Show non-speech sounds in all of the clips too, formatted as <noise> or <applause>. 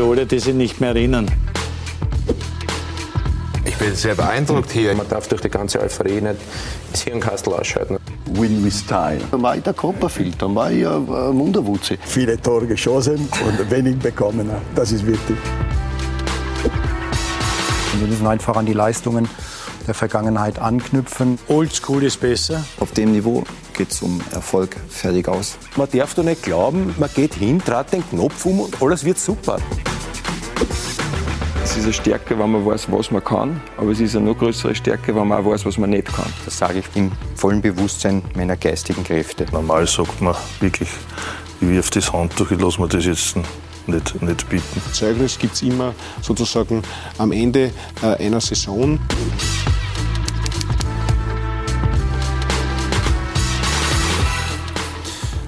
für alle, die sich nicht mehr erinnern. Ich bin sehr beeindruckt hier. Man darf durch die ganze Euphorie nicht ins Hirnkastel ausschalten. Win with Style. Dann war ich der Copperfield, dann war ich ein Wunderwutzi. Viele Tore geschossen und wenig bekommen. Das ist wichtig. Wir müssen einfach an die Leistungen der Vergangenheit anknüpfen. Oldschool ist besser. Auf dem Niveau geht es um Erfolg, fertig aus. Man darf doch nicht glauben, man geht hin, dreht den Knopf um und alles wird super. Es ist eine Stärke, wenn man weiß, was man kann, aber es ist eine noch größere Stärke, wenn man auch weiß, was man nicht kann. Das sage ich im vollen Bewusstsein meiner geistigen Kräfte. Normal sagt man wirklich, ich wirf das Handtuch, ich lasse mir das jetzt nicht, nicht bieten. Zeugnis gibt es immer sozusagen am Ende äh, einer Saison.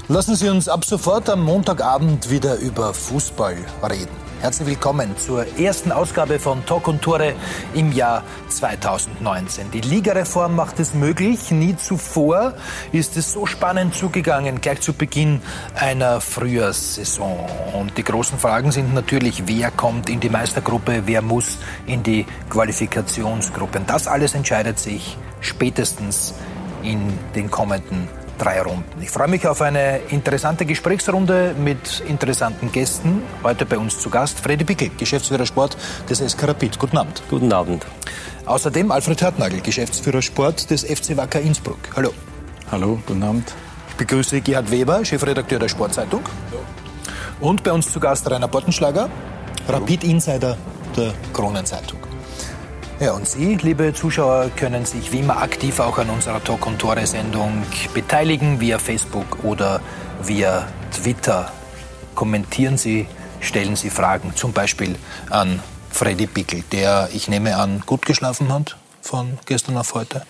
Lassen Sie uns ab sofort am Montagabend wieder über Fußball reden. Herzlich willkommen zur ersten Ausgabe von Talk und Tore im Jahr 2019. Die Ligareform macht es möglich. Nie zuvor ist es so spannend zugegangen, gleich zu Beginn einer Frühjahrssaison. Und die großen Fragen sind natürlich, wer kommt in die Meistergruppe, wer muss in die Qualifikationsgruppe. Und das alles entscheidet sich spätestens in den kommenden drei Runden. Ich freue mich auf eine interessante Gesprächsrunde mit interessanten Gästen. Heute bei uns zu Gast Freddy Pickel, Geschäftsführer Sport des SK Rapid. Guten Abend. Guten Abend. Außerdem Alfred Hartnagel, Geschäftsführer Sport des FC Wacker Innsbruck. Hallo. Hallo, guten Abend. Ich begrüße Gerhard Weber, Chefredakteur der Sportzeitung. Und bei uns zu Gast Rainer Bottenschlager, Rapid Insider der Kronenzeitung. Ja, und Sie, liebe Zuschauer, können sich wie immer aktiv auch an unserer Talk- und Tore-Sendung beteiligen, via Facebook oder via Twitter. Kommentieren Sie, stellen Sie Fragen, zum Beispiel an Freddy Pickel, der, ich nehme an, gut geschlafen hat von gestern auf heute.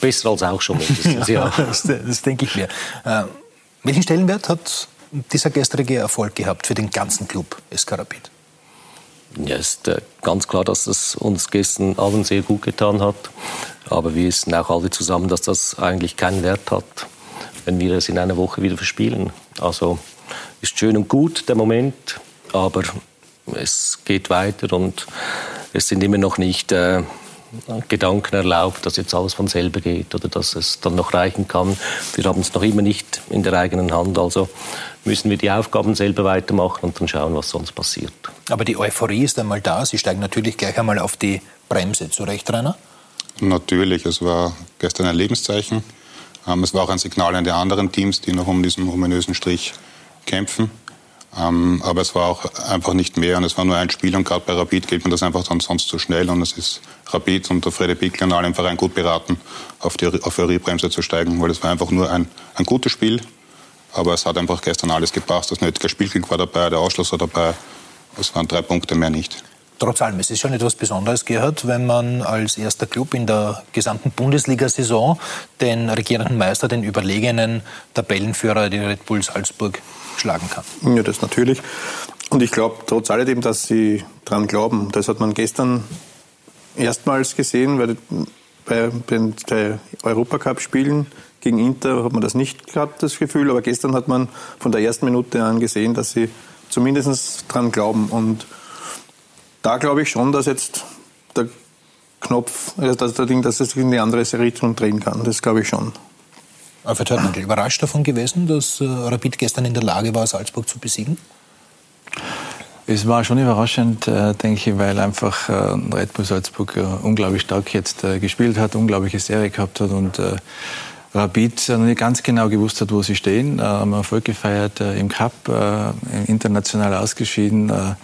Besser als auch schon mindestens, ja. <laughs> das, das denke ich mir. Äh, welchen Stellenwert hat dieser gestrige Erfolg gehabt für den ganzen Club Eskarabit? Ja, ist äh, ganz klar, dass es uns gestern allen sehr gut getan hat. Aber wir wissen auch alle zusammen, dass das eigentlich keinen Wert hat, wenn wir es in einer Woche wieder verspielen. Also ist schön und gut der Moment, aber es geht weiter und es sind immer noch nicht äh, Gedanken erlaubt, dass jetzt alles von selber geht oder dass es dann noch reichen kann. Wir haben es noch immer nicht in der eigenen Hand. Also müssen wir die Aufgaben selber weitermachen und dann schauen, was sonst passiert. Aber die Euphorie ist einmal da. Sie steigen natürlich gleich einmal auf die Bremse. Zu Recht, Rainer? Natürlich. Es war gestern ein Lebenszeichen. Ähm, es war auch ein Signal an die anderen Teams, die noch um diesen ominösen Strich kämpfen. Ähm, aber es war auch einfach nicht mehr und es war nur ein Spiel und gerade bei Rapid geht man das einfach dann sonst zu schnell und es ist Rapid und der Freddy Bickler und alle im Verein gut beraten, auf die Euphoriebremse zu steigen, weil es war einfach nur ein, ein gutes Spiel, aber es hat einfach gestern alles gepasst. Das nötige Spielglück war dabei, der Ausschluss war dabei, es waren drei Punkte mehr nicht. Trotz allem, es ist schon etwas Besonderes, Gerhard, wenn man als erster Club in der gesamten Bundesliga-Saison den regierenden Meister, den überlegenen Tabellenführer, die Red Bull Salzburg, schlagen kann. Ja, das natürlich. Und ich glaube trotz alledem, dass sie daran glauben. Das hat man gestern erstmals gesehen, weil bei den Europacup-Spielen gegen Inter hat man das nicht gehabt, das Gefühl. Aber gestern hat man von der ersten Minute an gesehen, dass sie zumindest daran glauben. Und da glaube ich schon, dass jetzt der Knopf, also dass, der Ding, dass es in die andere Richtung drehen kann. Das glaube ich schon. Alfred Hörtmann, überrascht davon gewesen, dass äh, Rapid gestern in der Lage war, Salzburg zu besiegen? Es war schon überraschend, äh, denke ich, weil einfach äh, Red Bull Salzburg unglaublich stark jetzt gespielt hat, unglaubliche Serie gehabt hat und Rapid noch nicht ganz genau gewusst hat, wo sie stehen. Äh, haben Erfolg gefeiert äh, im Cup, äh, international ausgeschieden. Äh,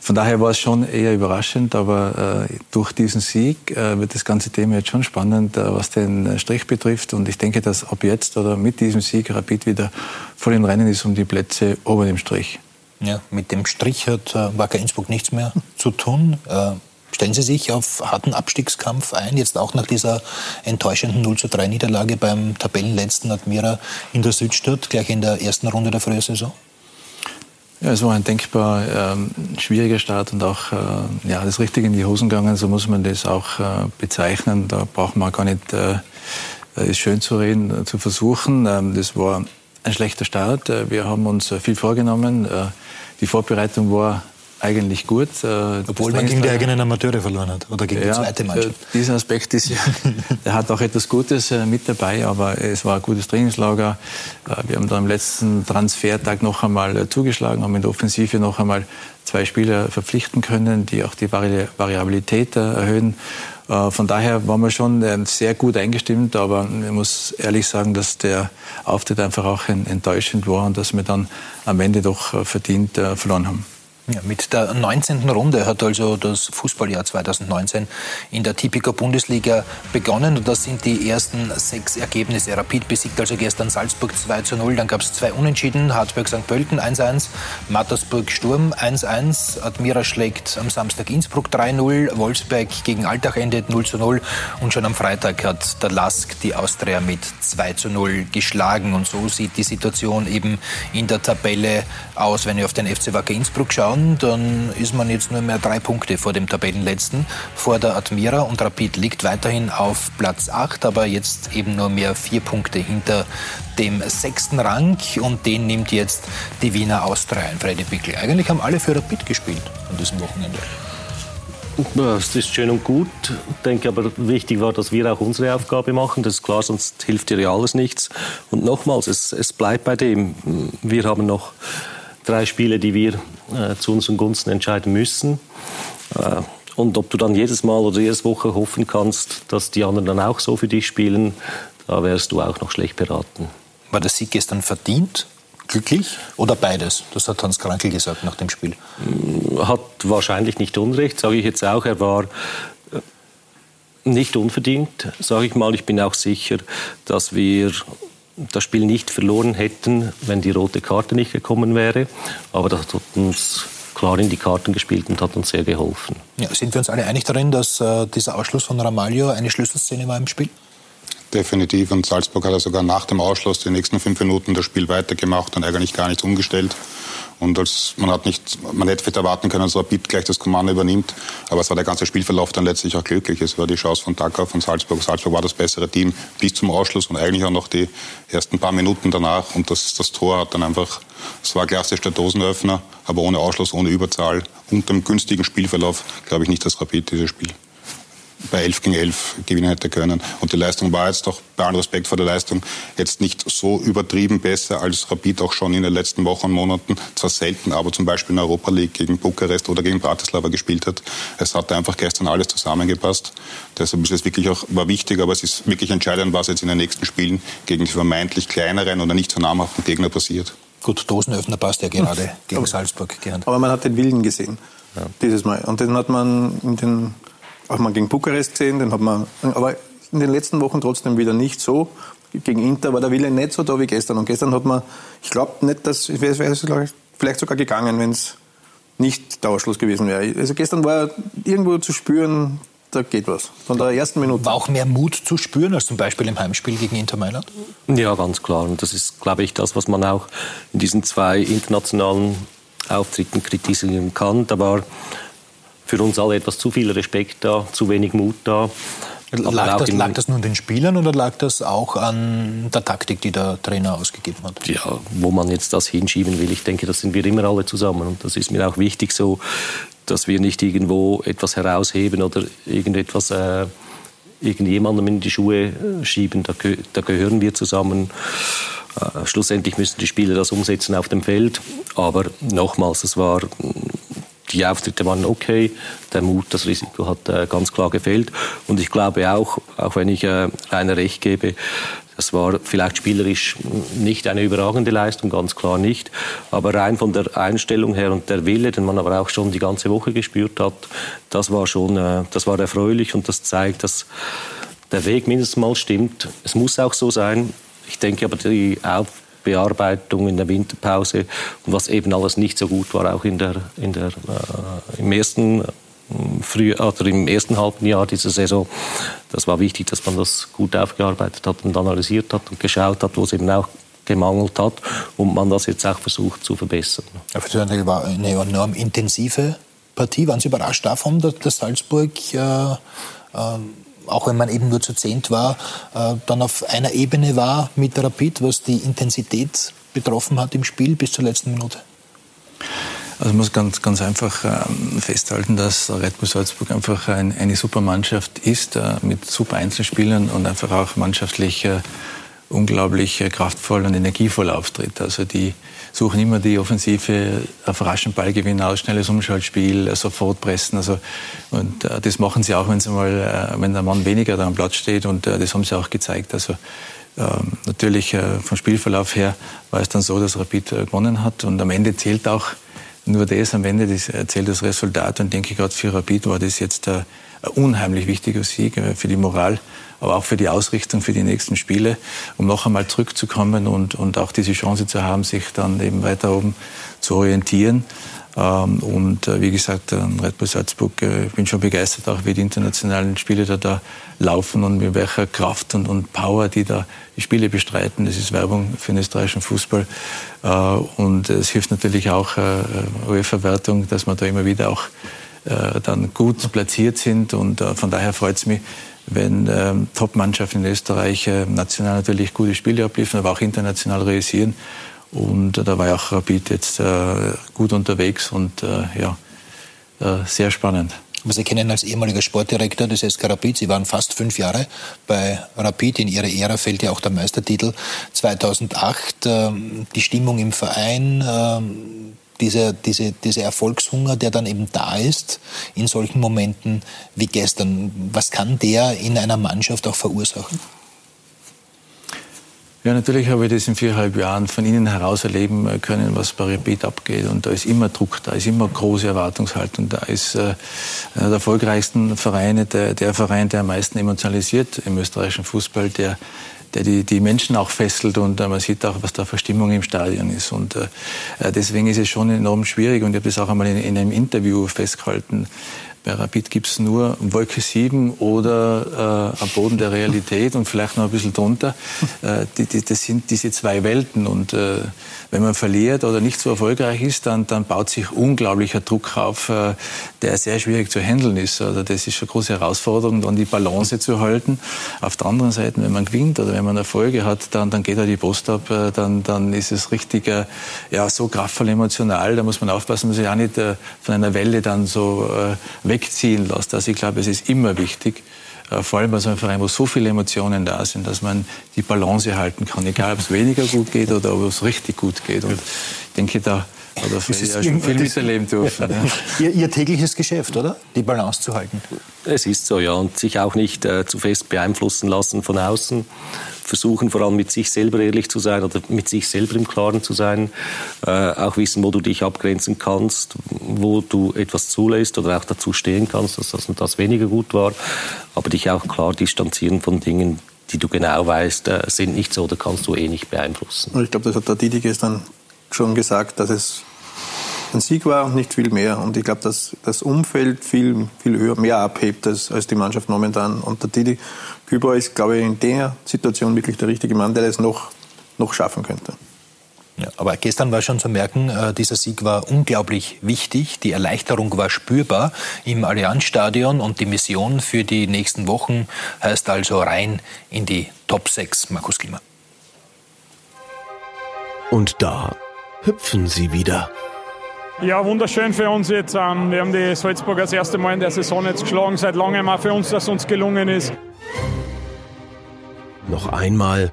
von daher war es schon eher überraschend, aber durch diesen Sieg wird das ganze Thema jetzt schon spannend, was den Strich betrifft. Und ich denke, dass ab jetzt oder mit diesem Sieg Rapid wieder voll im Rennen ist um die Plätze ober dem Strich. Ja, mit dem Strich hat Wacker Innsbruck nichts mehr zu tun. Stellen Sie sich auf harten Abstiegskampf ein, jetzt auch nach dieser enttäuschenden 0 zu 3 Niederlage beim Tabellenletzten Admira in der Südstadt, gleich in der ersten Runde der Frühsaison? Ja, es war ein denkbar ähm, schwieriger Start und auch äh, ja, das Richtige in die Hosen gegangen, so muss man das auch äh, bezeichnen. Da braucht man gar nicht äh, es schön zu reden, äh, zu versuchen. Ähm, das war ein schlechter Start. Äh, wir haben uns äh, viel vorgenommen. die Vorbereitung war eigentlich gut. Äh, Obwohl man gegen die eigenen Amateure verloren hat oder gegen ja, die zweite Mannschaft. Dieser Aspekt ist ja, <laughs> er hat auch etwas Gutes äh, mit dabei, aber es war ein gutes Trainingslager. Äh, wir haben da am letzten Transfertag noch einmal zugeschlagen, haben in der Offensive noch einmal zwei Spieler verpflichten können, die auch die Variabilität erhöhen. Von daher waren wir schon sehr gut eingestimmt, aber ich muss ehrlich sagen, dass der Auftritt einfach auch enttäuschend war und dass wir dann am Ende doch verdient verloren haben. Ja, mit der 19. Runde hat also das Fußballjahr 2019 in der Tipico Bundesliga begonnen. Und das sind die ersten sechs Ergebnisse. Rapid besiegt also gestern Salzburg 2 zu 0. Dann gab es zwei Unentschieden. Harzberg St. Pölten 1-1, Mattersburg Sturm 1-1. Admira schlägt am Samstag Innsbruck 3-0. Wolfsberg gegen Altach endet 0 zu 0. Und schon am Freitag hat der Lask die Austria mit 2 zu 0 geschlagen. Und so sieht die Situation eben in der Tabelle aus, wenn wir auf den FC Wacker Innsbruck schauen kann, dann ist man jetzt nur mehr drei Punkte vor dem Tabellenletzten, vor der Admira und Rapid liegt weiterhin auf Platz 8, aber jetzt eben nur mehr vier Punkte hinter dem sechsten Rang und den nimmt jetzt die Wiener Austria ein, Freddy Pickel. Eigentlich haben alle für Rapid gespielt an diesem Wochenende. Das ist schön und gut. Ich denke aber, wichtig war, dass wir auch unsere Aufgabe machen. Das ist klar, sonst hilft dir ja alles nichts. Und nochmals, es, es bleibt bei dem. Wir haben noch drei Spiele, die wir äh, zu unseren Gunsten entscheiden müssen. Äh, und ob du dann jedes Mal oder jede Woche hoffen kannst, dass die anderen dann auch so für dich spielen, da wärst du auch noch schlecht beraten. War der Sieg gestern verdient? Glücklich oder beides? Das hat Hans Krankel gesagt nach dem Spiel. Mm, hat wahrscheinlich nicht Unrecht, sage ich jetzt auch. Er war äh, nicht unverdient, sage ich mal. Ich bin auch sicher, dass wir das Spiel nicht verloren hätten, wenn die rote Karte nicht gekommen wäre. Aber das hat uns klar in die Karten gespielt und hat uns sehr geholfen. Ja, sind wir uns alle einig darin, dass äh, dieser Ausschluss von Ramalho eine Schlüsselszene war im Spiel? Definitiv. Und Salzburg hat ja sogar nach dem Ausschluss die nächsten fünf Minuten das Spiel weitergemacht und eigentlich gar nichts umgestellt. Und als, man, hat nicht, man hätte vielleicht erwarten können, dass Rapid gleich das Kommando übernimmt. Aber es war der ganze Spielverlauf dann letztlich auch glücklich. Es war die Chance von Dachau, von Salzburg. Salzburg war das bessere Team bis zum Ausschluss und eigentlich auch noch die ersten paar Minuten danach. Und das, das Tor hat dann einfach, es war klassisch der Dosenöffner, aber ohne Ausschluss, ohne Überzahl. Unter dem günstigen Spielverlauf glaube ich nicht, dass Rapid dieses Spiel bei 11 gegen 11 gewinnen hätte können. Und die Leistung war jetzt doch, bei allem Respekt vor der Leistung, jetzt nicht so übertrieben besser als Rapid auch schon in den letzten Wochen und Monaten. Zwar selten, aber zum Beispiel in der Europa League gegen Bukarest oder gegen Bratislava gespielt hat. Es hat einfach gestern alles zusammengepasst. Deshalb ist es wirklich auch, war wichtig, aber es ist wirklich entscheidend, was jetzt in den nächsten Spielen gegen die vermeintlich kleineren oder nicht so namhaften Gegner passiert. Gut, Dosenöffner passt ja gerade gegen Salzburg. Gern. Aber man hat den Willen gesehen, ja. dieses Mal. Und den hat man in den auch mal gegen Bukarest gesehen, den hat man, aber in den letzten Wochen trotzdem wieder nicht so. Gegen Inter war der Wille nicht so da wie gestern. Und gestern hat man, ich glaube nicht, dass, es wäre vielleicht sogar gegangen, wenn es nicht Dauerschluss gewesen wäre. Also gestern war irgendwo zu spüren, da geht was. Von der ersten Minute. War auch mehr Mut zu spüren als zum Beispiel im Heimspiel gegen Inter Mailand? Ja, ganz klar. Und das ist, glaube ich, das, was man auch in diesen zwei internationalen Auftritten kritisieren kann. Da war für uns alle etwas zu viel Respekt da, zu wenig Mut da. Lag das, lag das, nur an den Spielern oder lag das auch an der Taktik, die der Trainer ausgegeben hat? Ja, wo man jetzt das hinschieben will, ich denke, das sind wir immer alle zusammen. Und das ist mir auch wichtig so, dass wir nicht irgendwo etwas herausheben oder irgendetwas äh, irgendjemandem in die Schuhe äh, schieben. Da, da gehören wir zusammen. Äh, schlussendlich müssen die Spieler das umsetzen auf dem Feld. Aber nochmals, es war die Auftritte waren okay, der Mut, das Risiko hat äh, ganz klar gefehlt. Und ich glaube auch, auch wenn ich äh, Rainer recht gebe, das war vielleicht spielerisch nicht eine überragende Leistung, ganz klar nicht. Aber rein von der Einstellung her und der Wille, den man aber auch schon die ganze Woche gespürt hat, das war schon, äh, das war erfreulich und das zeigt, dass der Weg mindestens mal stimmt. Es muss auch so sein. Ich denke aber, die Auf Bearbeitung in der Winterpause und was eben alles nicht so gut war, auch in der, in der, äh, im ersten früh, oder im ersten halben Jahr dieser Saison. Das war wichtig, dass man das gut aufgearbeitet hat und analysiert hat und geschaut hat, wo es eben auch gemangelt hat und man das jetzt auch versucht zu verbessern. Für war eine enorm intensive Partie. Waren Sie überrascht davon, dass Salzburg äh, äh, auch wenn man eben nur zu zehnt war, äh, dann auf einer Ebene war mit Rapid, was die Intensität betroffen hat im Spiel bis zur letzten Minute? Also man muss ganz, ganz einfach ähm, festhalten, dass Red Bull Salzburg einfach ein, eine super Mannschaft ist, äh, mit super Einzelspielern und einfach auch mannschaftlich äh, unglaublich kraftvoll und energievoll auftritt. Also die suchen immer die Offensive, auf raschen Ballgewinn aus, schnelles Umschaltspiel, äh, sofort pressen. Also, und äh, das machen sie auch, wenn, sie mal, äh, wenn der Mann weniger da am Platz steht. Und äh, das haben sie auch gezeigt. Also ähm, natürlich äh, vom Spielverlauf her war es dann so, dass Rapid äh, gewonnen hat. Und am Ende zählt auch nur das, am Ende das, zählt das Resultat. Und denke, gerade für Rapid war das jetzt ein unheimlich wichtiger Sieg für die Moral aber auch für die Ausrichtung für die nächsten Spiele, um noch einmal zurückzukommen und, und auch diese Chance zu haben, sich dann eben weiter oben zu orientieren. Ähm, und äh, wie gesagt, Red Bull Salzburg, äh, ich bin schon begeistert, auch wie die internationalen Spiele da, da laufen und mit welcher Kraft und, und Power die da die Spiele bestreiten. Das ist Werbung für den österreichischen Fußball. Äh, und es hilft natürlich auch UEFA-Wertung, dass man da immer wieder auch dann gut platziert sind. Und von daher freut es mich, wenn ähm, Top-Mannschaften in Österreich äh, national natürlich gute Spiele abliefern, aber auch international realisieren. Und äh, da war ja auch Rapid jetzt äh, gut unterwegs und äh, ja, äh, sehr spannend. Aber Sie kennen als ehemaliger Sportdirektor des SK Rapid, Sie waren fast fünf Jahre bei Rapid. In Ihre Ära fällt ja auch der Meistertitel 2008. Ähm, die Stimmung im Verein, ähm, dieser, diese, dieser Erfolgshunger, der dann eben da ist in solchen Momenten wie gestern, was kann der in einer Mannschaft auch verursachen? Ja, natürlich habe ich das in viereinhalb Jahren von Ihnen heraus erleben können, was bei Rapid abgeht. Und da ist immer Druck, da ist immer große Erwartungshaltung, da ist äh, einer der erfolgreichsten Vereine, der, der Verein, der am meisten emotionalisiert im österreichischen Fußball, der der die, die Menschen auch fesselt und äh, man sieht auch, was da für Stimmung im Stadion ist. Und äh, äh deswegen ist es schon enorm schwierig und ich habe das auch einmal in, in einem Interview festgehalten. Bei Rapid gibt es nur Wolke 7 oder äh, am Boden der Realität und vielleicht noch ein bisschen drunter. <laughs> Äh, die, die, das sind diese zwei Welten. Und äh, wenn man verliert oder nicht so erfolgreich ist, dann, dann baut sich unglaublicher Druck auf, äh, der sehr schwierig zu handeln ist. Also das ist eine große Herausforderung, dann die Balance zu halten. Auf der anderen Seite, wenn man gewinnt oder wenn man Erfolge hat, dann, dann geht da die Post ab, äh, dann, dann ist es richtig äh, ja, so kraftvoll emotional. Da muss man aufpassen, dass man sich auch nicht von einer Welle dann so wegziehen lässt. Also ich glaube, es ist immer wichtig, vor allem bei so einem Verein, wo so viele Emotionen da sind, dass man die Balance halten kann, egal ob es weniger gut geht oder ob es richtig gut geht. Und ich denke, da hat er ja schon viel miterleben dürfen. Ja. <laughs> Ihr, Ihr, tägliches Geschäft, oder? Die Balance zu halten. Es ist so, ja. Und sich auch nicht äh, zu fest beeinflussen lassen von außen versuchen vor allem mit sich selber ehrlich zu sein oder mit sich selber im Klaren zu sein, äh, auch wissen, wo du dich abgrenzen kannst, wo du etwas zulässt oder auch dazu stehen kannst, dass das und das weniger gut war, aber dich auch klar distanzieren von Dingen, die du genau weißt, äh, sind nicht so oder kannst du eh nicht beeinflussen. Ich glaube, das hat der Didi gestern schon gesagt, dass es ein Sieg war und nicht viel mehr. Und ich glaube, dass das Umfeld viel, viel höher, mehr abhebt als, als die Mannschaft momentan. Und der Didi Küber ist, glaube ich, in der Situation wirklich der richtige Mann, der das noch, noch schaffen könnte. Ja, aber gestern war schon zu merken, äh, dieser Sieg war unglaublich wichtig. Die Erleichterung war spürbar im Allianzstadion und die Mission für die nächsten Wochen heißt also rein in die Top 6, Markus Klima. Und da hüpfen sie wieder. Ja, wunderschön für uns jetzt. Ähm, wir haben die Salzburger das erste Mal in der Saison jetzt geschlagen, seit langem auch für uns, dass uns gelungen ist. Noch einmal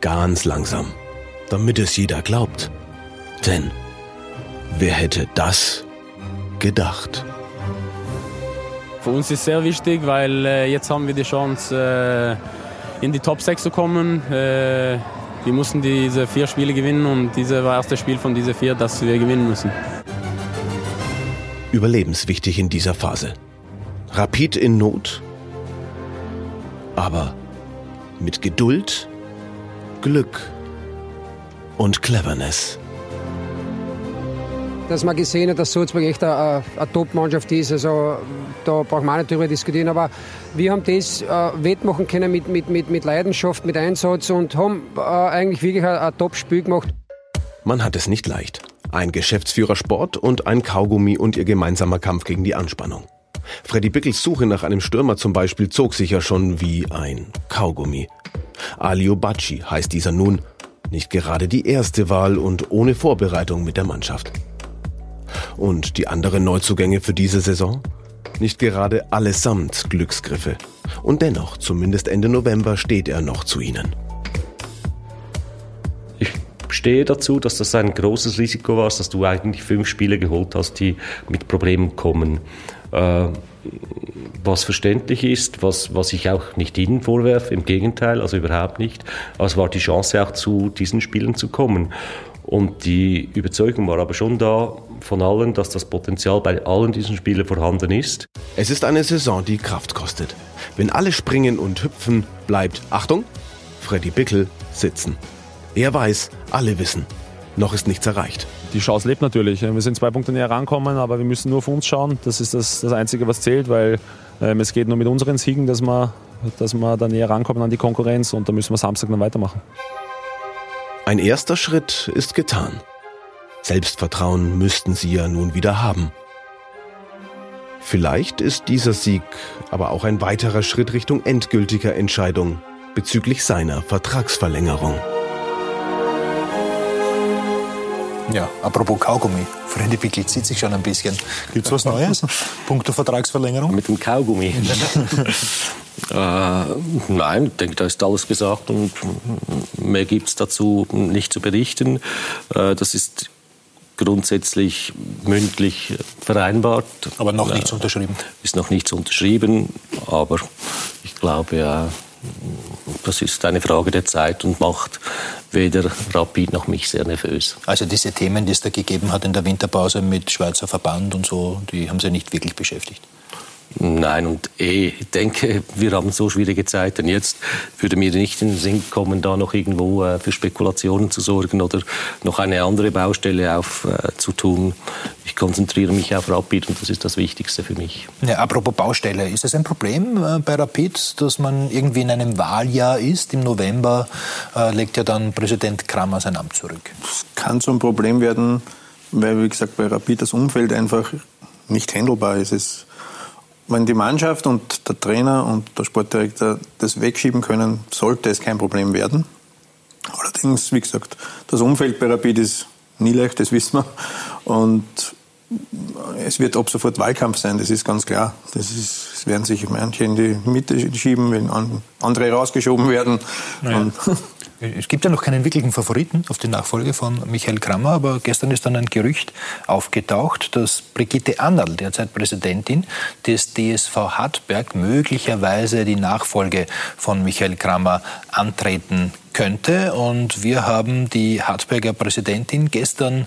ganz langsam, damit es jeder glaubt. Denn wer hätte das gedacht? Für uns ist es sehr wichtig, weil äh, jetzt haben wir die Chance, äh, in die Top 6 zu kommen. Äh, wir mussten diese vier Spiele gewinnen und dieses war das erste Spiel von diesen vier, das wir gewinnen müssen überlebenswichtig in dieser Phase. Rapid in Not, aber mit Geduld, Glück und Cleverness. Dass man gesehen hat, dass Salzburg echt eine, eine Top-Mannschaft ist, also da braucht man nicht drüber diskutieren, aber wir haben das äh, wettmachen können mit, mit, mit, mit Leidenschaft, mit Einsatz und haben äh, eigentlich wirklich ein, ein Top-Spiel gemacht. Man hat es nicht leicht. Ein Geschäftsführer Sport und ein Kaugummi und ihr gemeinsamer Kampf gegen die Anspannung. Freddy Bickels Suche nach einem Stürmer zum Beispiel zog sich ja schon wie ein Kaugummi. Alio Bacci heißt dieser nun, nicht gerade die erste Wahl und ohne Vorbereitung mit der Mannschaft. Und die anderen Neuzugänge für diese Saison? Nicht gerade allesamt Glücksgriffe. Und dennoch, zumindest Ende November, steht er noch zu ihnen. Stehe dazu, dass das ein großes Risiko war, dass du eigentlich fünf Spiele geholt hast, die mit Problemen kommen. Äh, was verständlich ist, was, was ich auch nicht Ihnen vorwerfe, im Gegenteil, also überhaupt nicht. Aber es war die Chance auch zu diesen Spielen zu kommen. Und die Überzeugung war aber schon da von allen, dass das Potenzial bei allen diesen Spielen vorhanden ist. Es ist eine Saison, die Kraft kostet. Wenn alle springen und hüpfen, bleibt, Achtung, Freddy Bickel sitzen. Er weiß, alle wissen, noch ist nichts erreicht. Die Chance lebt natürlich. Wir sind zwei Punkte näher rankommen, aber wir müssen nur auf uns schauen. Das ist das, das Einzige, was zählt, weil ähm, es geht nur mit unseren Siegen, dass wir, dass wir da näher rankommen an die Konkurrenz und da müssen wir Samstag dann weitermachen. Ein erster Schritt ist getan. Selbstvertrauen müssten sie ja nun wieder haben. Vielleicht ist dieser Sieg aber auch ein weiterer Schritt Richtung endgültiger Entscheidung bezüglich seiner Vertragsverlängerung. Ja, apropos Kaugummi. Freddy Pickel zieht sich schon ein bisschen. Gibt es was Neues? <laughs> Punkto Vertragsverlängerung? Mit dem Kaugummi. <laughs> äh, nein, ich denke, da ist alles gesagt und mehr gibt es dazu nicht zu berichten. Äh, das ist grundsätzlich mündlich vereinbart. Aber noch nichts äh, unterschrieben? Ist noch nichts unterschrieben, aber ich glaube, ja, das ist eine Frage der Zeit und macht weder Rapid noch mich sehr nervös. Also diese Themen, die es da gegeben hat in der Winterpause mit Schweizer Verband und so, die haben Sie nicht wirklich beschäftigt? Nein, und eh, ich denke, wir haben so schwierige Zeiten. Jetzt würde mir nicht in den Sinn kommen, da noch irgendwo äh, für Spekulationen zu sorgen oder noch eine andere Baustelle aufzutun. Äh, ich konzentriere mich auf Rapid und das ist das Wichtigste für mich. Ja, apropos Baustelle, ist es ein Problem äh, bei Rapid, dass man irgendwie in einem Wahljahr ist? Im November äh, legt ja dann Präsident Kramer sein Amt zurück. Das kann so ein Problem werden, weil, wie gesagt, bei Rapid das Umfeld einfach nicht handelbar ist. Es wenn die Mannschaft und der Trainer und der Sportdirektor das wegschieben können, sollte es kein Problem werden. Allerdings, wie gesagt, das Umfeld bei Rapid ist nie leicht, das wissen wir. Und es wird ab sofort Wahlkampf sein, das ist ganz klar. Das ist, es werden sich manche in die Mitte schieben, wenn andere rausgeschoben werden. Ja. <laughs> Es gibt ja noch keinen wirklichen Favoriten auf die Nachfolge von Michael Krammer, aber gestern ist dann ein Gerücht aufgetaucht, dass Brigitte Annal, derzeit Präsidentin des DSV Hartberg, möglicherweise die Nachfolge von Michael Krammer antreten könnte. Und wir haben die Hartberger Präsidentin gestern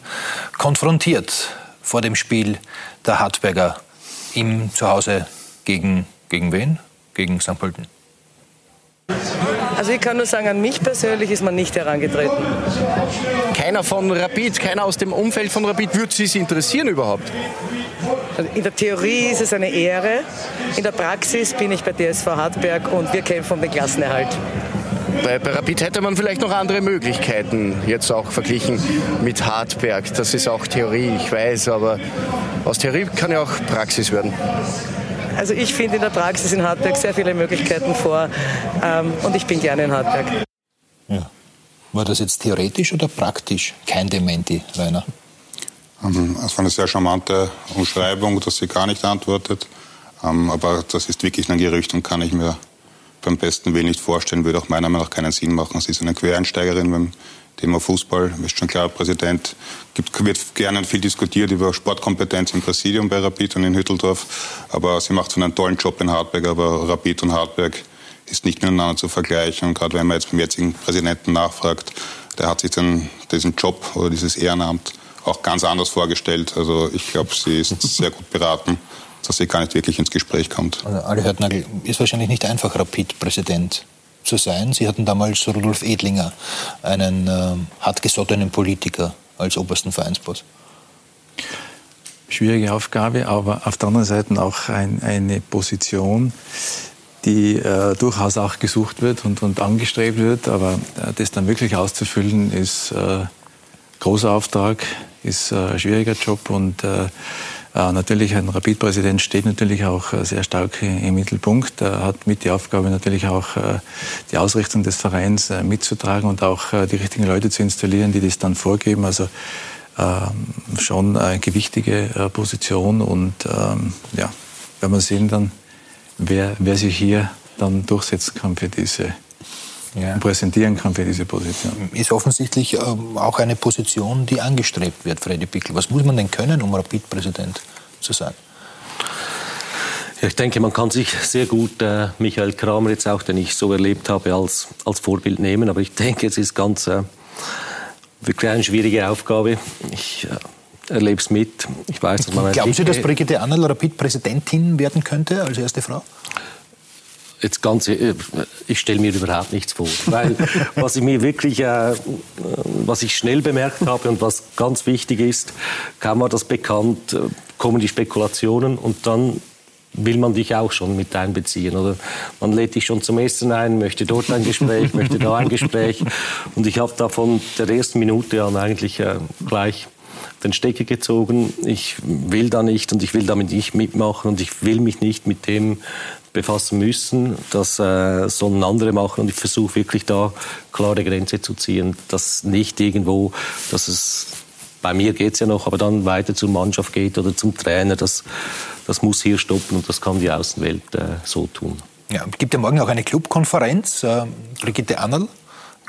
konfrontiert vor dem Spiel der Hartberger im Zuhause gegen, gegen wen? Gegen St. Pölten. Also ich kann nur sagen, an mich persönlich ist man nicht herangetreten. Keiner von Rapid, keiner aus dem Umfeld von Rapid würde Sie interessieren überhaupt? Also in der Theorie ist es eine Ehre. In der Praxis bin ich bei DSV Hartberg und wir kämpfen um den Klassenerhalt. Bei, bei Rapid hätte man vielleicht noch andere Möglichkeiten, jetzt auch verglichen mit Hartberg. Das ist auch Theorie, ich weiß, aber aus Theorie kann ja auch Praxis werden. Also ich finde in der Praxis in Hartberg sehr viele Möglichkeiten vor ähm, und ich bin gerne in Hartberg. Ja. War das jetzt theoretisch oder praktisch? Kein Dementi, Rainer. Ähm, es war eine sehr charmante Umschreibung, dass sie gar nicht antwortet. Ähm, aber das ist wirklich ein Gerücht und kann ich mir beim besten Willen nicht vorstellen, würde auch meiner Meinung nach keinen Sinn machen. Sie ist eine Quereinsteigerin beim Thema Fußball. Ist schon klar, Präsident gibt, wird gerne viel diskutiert über Sportkompetenz im Präsidium bei Rapid und in Hütteldorf. Aber sie macht so einen tollen Job in Hartberg. Aber Rapid und Hartberg ist nicht miteinander zu vergleichen. Und gerade wenn man jetzt beim jetzigen Präsidenten nachfragt, der hat sich dann diesen Job oder dieses Ehrenamt auch ganz anders vorgestellt. Also ich glaube, sie ist <laughs> sehr gut beraten, dass sie gar nicht wirklich ins Gespräch kommt. Also Ali Hörtnagel ist wahrscheinlich nicht einfach Rapid-Präsident zu sein. Sie hatten damals Rudolf Edlinger, einen äh, hartgesottenen Politiker, als obersten Vereinsboss. Schwierige Aufgabe, aber auf der anderen Seite auch ein, eine Position, die äh, durchaus auch gesucht wird und, und angestrebt wird. Aber äh, das dann wirklich auszufüllen, ist äh, großer Auftrag, ist äh, ein schwieriger Job und äh, natürlich, ein Rapid-Präsident steht natürlich auch äh, sehr stark im Mittelpunkt. Er hat mit die Aufgabe natürlich auch äh, die Ausrichtung des Vereins mitzutragen und auch die richtigen Leute zu installieren, die das dann vorgeben. Also ähm, schon eine gewichtige äh, Position. Und ähm, ja, werden wir sehen dann, wer, wer sich hier dann durchsetzen kann für diese ja. präsentieren kann für diese Position. Ist offensichtlich ähm, auch eine Position, die angestrebt wird, Freddy Pickel. Was muss man denn können, um Rapid-Präsident zu sein? Ja, ich denke, man kann sich sehr gut äh, Michael Kramer jetzt auch, den ich so erlebt habe, als, als Vorbild nehmen. Aber ich denke, es ist ganz äh, wirklich eine schwierige Aufgabe. Ich äh, erlebe es mit. Ich weiß, dass man Glauben Sie, dass Brigitte Annal Rapid-Präsidentin werden könnte als erste Frau? Jetzt ganz, äh, ich stelle mir überhaupt nichts vor, weil <laughs> was ich mir wirklich, äh, was ich schnell bemerkt habe und was ganz wichtig ist, kaum war das bekannt, äh, kommen die Spekulationen und dann will man dich auch schon mit einbeziehen. Oder man lädt dich schon zum Essen ein, möchte dort ein Gespräch, <laughs> möchte da ein Gespräch. Und ich habe da von der ersten Minute an eigentlich äh, gleich den Stecker gezogen. Ich will da nicht und ich will damit nicht mitmachen und ich will mich nicht mit dem befassen müssen. Das äh, sollen andere machen und ich versuche wirklich da klare Grenze zu ziehen, dass nicht irgendwo, dass es bei mir geht es ja noch, aber dann weiter zur Mannschaft geht oder zum Trainer, das, das muss hier stoppen und das kann die Außenwelt äh, so tun. Ja, gibt ja morgen auch eine Clubkonferenz. Äh, Brigitte Annel,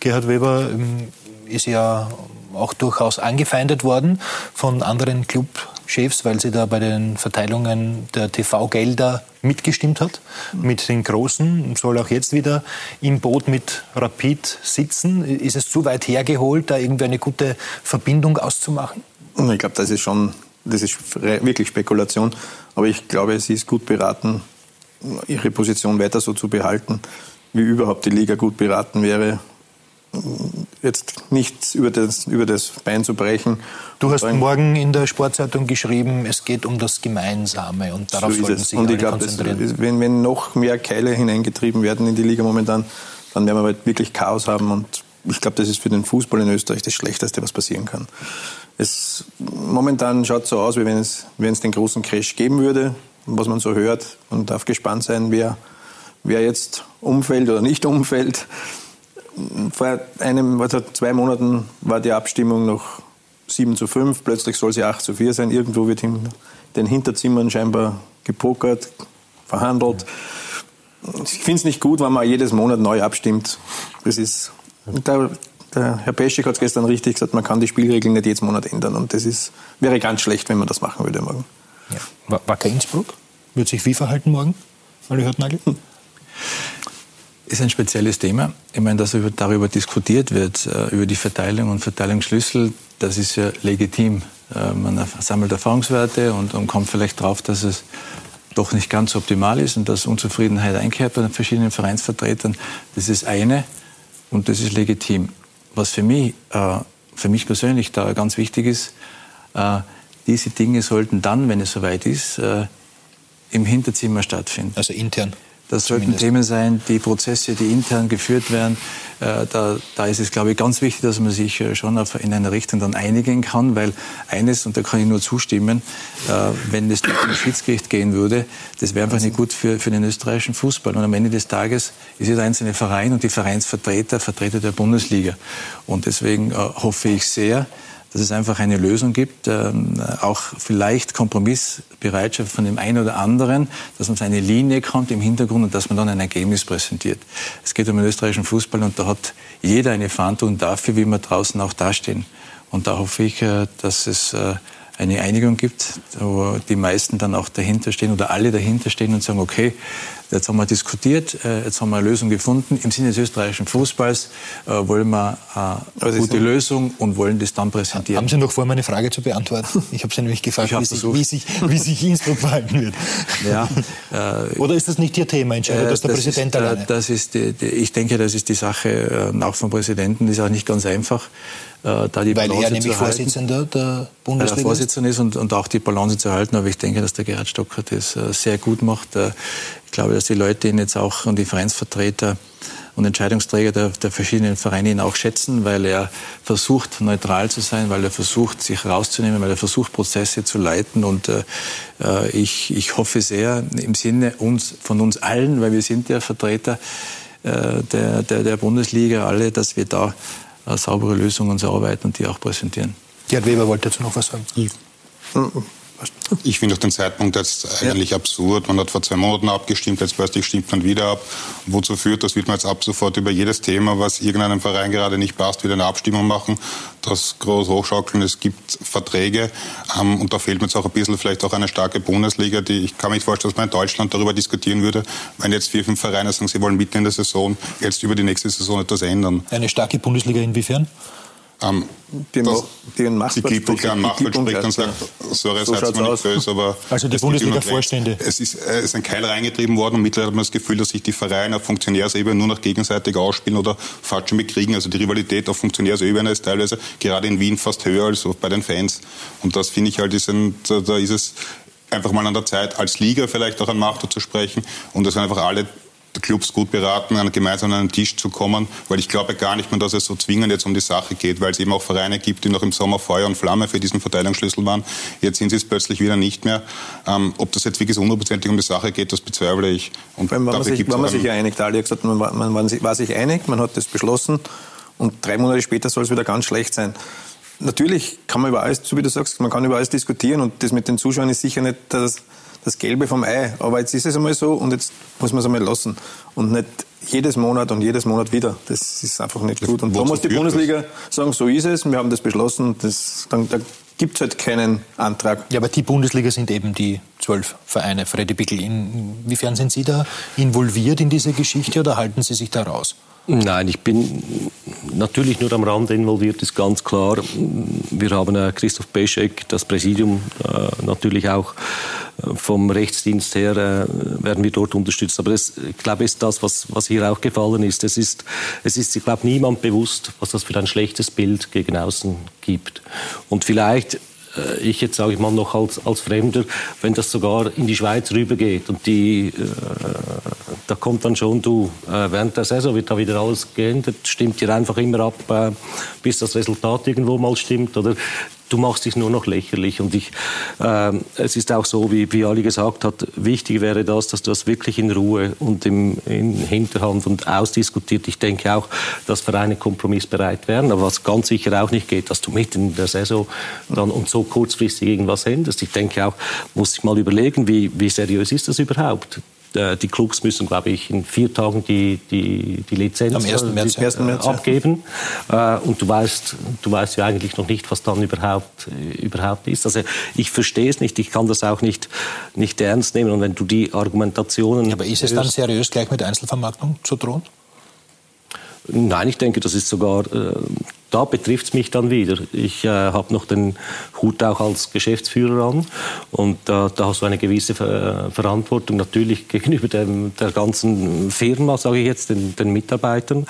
Gerhard Weber ähm, ist ja auch durchaus angefeindet worden von anderen Clubchefs, weil sie da bei den Verteilungen der TV-Gelder mitgestimmt hat, mit den Großen, soll auch jetzt wieder im Boot mit Rapid sitzen. Ist es zu weit hergeholt, da irgendwie eine gute Verbindung auszumachen? Ich glaube, das ist schon, das ist wirklich Spekulation. Aber ich glaube, sie ist gut beraten, ihre Position weiter so zu behalten, wie überhaupt die Liga gut beraten wäre, jetzt nichts über das, über das Bein zu brechen. Du hast morgen in der Sportzeitung geschrieben, es geht um das Gemeinsame und darauf so sollten sich und ich glaub, konzentrieren. Das, wenn, wenn noch mehr Keile hineingetrieben werden in die Liga momentan, dann werden wir halt wirklich Chaos haben und ich glaube, das ist für den Fußball in Österreich das Schlechteste, was passieren kann. Es, momentan schaut es so aus, wie wenn es, wenn es den großen Crash geben würde, was man so hört. Man darf gespannt sein, wer, wer jetzt umfällt oder nicht umfällt vor einem, also zwei Monaten war die Abstimmung noch 7 zu 5, plötzlich soll sie 8 zu 4 sein. Irgendwo wird in den Hinterzimmern scheinbar gepokert, verhandelt. Ich finde es nicht gut, wenn man jedes Monat neu abstimmt. Das ist, der, der Herr Peschik hat es gestern richtig gesagt, man kann die Spielregeln nicht jedes Monat ändern. Und das ist, wäre ganz schlecht, wenn man das machen würde morgen. Ja. Wacker Innsbruck? Wird sich wie verhalten morgen? Olli Hartnagel? Hm ist ein spezielles Thema. Ich meine, dass darüber diskutiert wird, äh, über die Verteilung und Verteilungsschlüssel, das ist ja legitim. Äh, man sammelt Erfahrungswerte und, kommt vielleicht drauf, dass es doch nicht ganz optimal ist und dass Unzufriedenheit einkehrt bei den verschiedenen Vereinsvertretern. Das ist eine und das ist legitim. Was für mich, äh, für mich persönlich da ganz wichtig ist, diese Dinge sollten dann, wenn es soweit ist, im Hinterzimmer stattfinden. Also intern? Das sollten Themen sein, die Prozesse, die intern geführt werden. Äh, da, da ist es, glaube ich, ganz wichtig, dass man sich äh, schon auf, in eine Richtung dann einigen kann, weil eines, und da kann ich nur zustimmen, äh, wenn es durch ein Schiedsgericht gehen würde, das wäre einfach nicht gut für, für den österreichischen Fußball. Und am Ende des Tages ist jeder einzelne Verein und die Vereinsvertreter Vertreter der Bundesliga. Und deswegen hoffe ich sehr, dass es einfach eine Lösung gibt, ähm, auch vielleicht Kompromissbereitschaft von dem einen oder anderen, dass man auf eine Linie kommt im Hintergrund und dass man dann ein Ergebnis präsentiert. Es geht um den österreichischen Fußball und da hat jeder eine Verantwortung dafür, wie wir draußen auch dastehen. Und da hoffe ich, äh, dass es äh, eine Einigung gibt, wo die meisten dann auch dahinter stehen oder alle dahinter stehen und sagen, okay, jetzt haben wir diskutiert, äh, jetzt haben wir eine Lösung gefunden. Im Sinne des österreichischen Fußballs äh, wollen wir äh, eine gute Lösung und wollen das dann präsentieren. Haben Sie noch vor, meine Frage zu beantworten? Ich habe Sie nämlich gefragt, wie sich, wie, sich, wie sich Innsbruck verhalten wird. Ja, Oder ist das nicht Ihr Thema? Entscheidet das der das Präsident ist, alleine? Das ist die, die, ich denke, das ist die Sache auch vom Präsidenten. Das ist auch nicht ganz einfach. Äh, da die Weil Balance er nämlich Vorsitzender der Bundesliga Weil er Vorsitzender ist und, und auch die Balance zu halten. Aber ich denke, dass der Gerhard Stocker das äh, sehr gut macht. Äh, ich glaube, dass die Leute ihn jetzt auch und die Vereinsvertreter und Entscheidungsträger der, der, verschiedenen Vereine ihn auch schätzen, weil er versucht, neutral zu sein, weil er versucht, sich rauszunehmen, weil er versucht, Prozesse zu leiten. Und äh, ich, ich hoffe sehr im Sinne uns, von uns allen, weil wir sind ja Vertreter äh, der, der, der Bundesliga alle, dass wir da äh, saubere Lösungen zu arbeiten und die auch präsentieren. Gerd Weber wollte dazu noch was sagen. Ich finde auch den Zeitpunkt jetzt eigentlich ja. absurd. Man hat vor zwei Monaten abgestimmt, jetzt plötzlich stimmt man wieder ab. Wozu führt das? Wird man jetzt ab sofort über jedes Thema, was irgendeinem Verein gerade nicht passt, wieder eine Abstimmung machen, das groß hochschaukeln. Es gibt Verträge ähm, und da fehlt mir jetzt auch ein bisschen vielleicht auch eine starke Bundesliga. Die, ich kann mir nicht vorstellen, dass man in Deutschland darüber diskutieren würde, wenn jetzt vier, fünf Vereine sagen, sie wollen mitten in der Saison jetzt über die nächste Saison etwas ändern. Eine starke Bundesliga inwiefern? Ähm, die, das, die spricht und sagt, sorry, so seid mal nicht böse, aber... <laughs> Also die Bundesliga-Vorstände. Es ist, äh, es ist ein Keil reingetrieben worden und mittlerweile hat man das Gefühl, dass sich die Vereine auf Funktionärsebene nur noch gegenseitig ausspielen oder falsch bekriegen. Also die Rivalität auf Funktionärsebene ist teilweise gerade in Wien fast höher als bei den Fans. Und das finde ich halt, ist ein, da ist es einfach mal an der Zeit, als Liga vielleicht auch an Machtwort zu sprechen und dass einfach alle Clubs gut beraten, an gemeinsam an einen Tisch zu kommen, weil ich glaube gar nicht mehr, dass es so zwingend jetzt um die Sache geht, weil es eben auch Vereine gibt, die noch im Sommer Feuer und Flamme für diesen Verteilungsschlüssel waren. Jetzt sind sie es plötzlich wieder nicht mehr. Ähm, ob das jetzt wirklich hundertprozentig um die Sache geht, das bezweifle ich. Und wenn man sich, wenn man sich einigt, Ali hat gesagt, man, war, man war sich einig, man hat das beschlossen und drei Monate später soll es wieder ganz schlecht sein. Natürlich kann man über alles, so wie du sagst, man kann über alles diskutieren und das mit den Zuschauern ist sicher nicht das das Gelbe vom Ei. Aber jetzt ist es einmal so und jetzt muss man es einmal lassen. Und nicht jedes Monat und jedes Monat wieder. Das ist einfach nicht gut. Und da muss die Bundesliga das? sagen, so ist es, wir haben das beschlossen. Das, dann, da gibt es halt keinen Antrag. Ja, aber die Bundesliga sind eben die zwölf Vereine. Freddy Bickel, inwiefern sind Sie da involviert in diese Geschichte oder halten Sie sich da raus? Nein, ich bin natürlich nur am Rand involviert, ist ganz klar. Wir haben äh, Christoph Beschek, das Präsidium, äh, natürlich auch vom Rechtsdienst her äh, werden wir dort unterstützt. Aber das, ich glaube, ist das, was, was hier auch gefallen ist. Es ist, es ist, ich glaube, niemand bewusst, was das für ein schlechtes Bild gegen außen gibt. Und vielleicht äh, ich jetzt sage ich mal noch als, als Fremder, wenn das sogar in die Schweiz rübergeht und die, äh, da kommt dann schon du, äh, während der Saison wird da wieder alles geändert, stimmt dir einfach immer ab, äh, bis das Resultat irgendwo mal stimmt oder du machst dich nur noch lächerlich. Und ich, äh, es ist auch so, wie, wie Ali gesagt hat, wichtig wäre das, dass du das wirklich in Ruhe und im, in Hinterhand und ausdiskutiert. Ich denke auch, dass Vereine kompromissbereit wären. Aber was ganz sicher auch nicht geht, dass du mitten in der Saison dann und so kurzfristig irgendwas änderst. Ich denke auch, muss ich mal überlegen, wie, wie seriös ist das überhaupt? Äh, die Clubs müssen, glaube ich, in vier Tagen die, die, die Lizenz Am 1. März, die, 1. März abgeben. Ja. Äh, und du weißt, du weißt ja eigentlich noch nicht, was dann überhaupt, äh, überhaupt ist. Also ich verstehe es nicht, ich kann das auch nicht, nicht ernst nehmen. Und wenn du die Argumentationen... Aber ist es dann seriös, gleich mit Einzelvermarktung zu drohen? Nein, ich denke, das ist sogar äh, da betrifft es mich dann wieder. Ich äh, habe noch den Hut auch als Geschäftsführer an und äh, da hast du eine gewisse Ver Verantwortung natürlich <laughs> gegenüber dem, der ganzen Firma, sage ich jetzt, den, den, Mitarbeitern.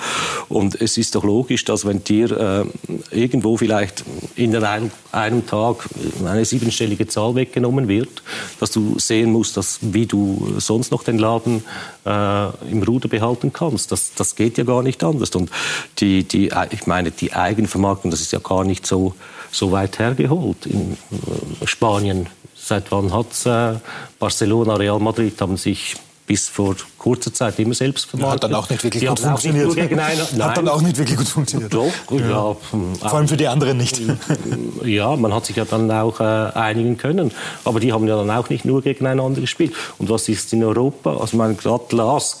Und es ist doch logisch, dass wenn dir äh, irgendwo vielleicht in einem, einem Tag eine siebenstellige Zahl weggenommen wird, dass du sehen musst, dass, wie du sonst noch den Laden äh, im Ruder behalten kannst. Das, das geht ja gar nicht anders. Und die, die, ich meine, die Eigenvermarktung, das ist ja gar nicht so, so weit hergeholt. In äh, Spanien, seit wann hat äh, Barcelona, Real Madrid haben sich bis vor kurzer Zeit immer selbst vermarktet. Hat dann auch nicht wirklich gut funktioniert. Hat dann auch nicht wirklich gut funktioniert. Doch, ja. ja. Vor allem für die anderen nicht. Ja, man hat sich ja dann auch äh, einigen können. Aber die haben ja dann auch nicht nur gegeneinander gespielt. Und was ist in Europa? Also mein gerade Lask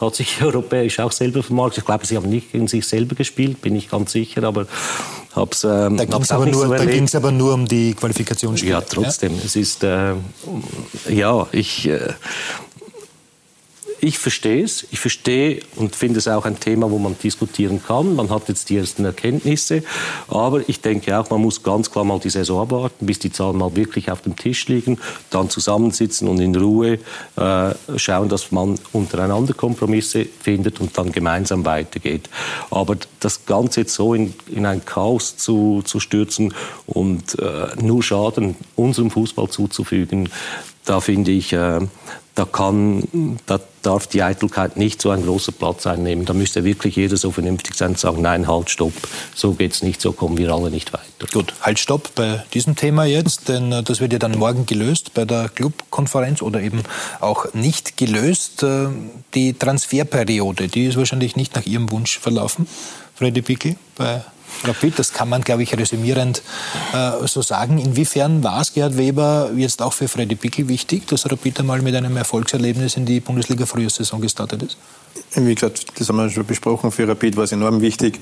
hat sich europäisch auch selber vermarktet. Ich glaube, sie haben nicht gegen sich selber gespielt, bin ich ganz sicher, aber hab's, ähm, da ging es aber, nur, so aber nur um die Qualifikationsspiele. Ja, trotzdem. Ja? Es ist, äh, ja, ich, äh, ich verstehe es. Ich verstehe und finde es auch ein Thema, wo man diskutieren kann. Man hat jetzt die ersten Erkenntnisse. Aber ich denke auch, man muss ganz klar mal die Saison abwarten, bis die Zahlen mal wirklich auf dem Tisch liegen, dann zusammensitzen und in Ruhe äh, schauen, dass man untereinander Kompromisse findet und dann gemeinsam weitergeht. Aber das Ganze jetzt so in, in ein Chaos zu, zu stürzen und äh, nur Schaden unserem Fußball zuzufügen, da finde ich, äh, da, kann, da darf die Eitelkeit nicht so einen großen Platz einnehmen. Da müsste wirklich jeder so vernünftig sein und sagen, nein, halt, stopp, so geht's nicht, so kommen wir alle nicht weiter. Gut, halt, stopp bei diesem Thema jetzt, denn äh, das wird ja dann morgen gelöst bei der Clubkonferenz oder eben auch nicht gelöst. Äh, die Transferperiode, die ist wahrscheinlich nicht nach Ihrem Wunsch verlaufen. Freddy Pickel bei Rapid. Das kann man, glaube ich, resümierend äh, so sagen. Inwiefern war es, Gerhard Weber, jetzt auch für Freddy Pickel wichtig, dass Rapid einmal mit einem Erfolgserlebnis in die Bundesliga-Frühjahrssaison gestartet ist? Wie gesagt, das haben wir schon besprochen. Für Rapid war es enorm wichtig.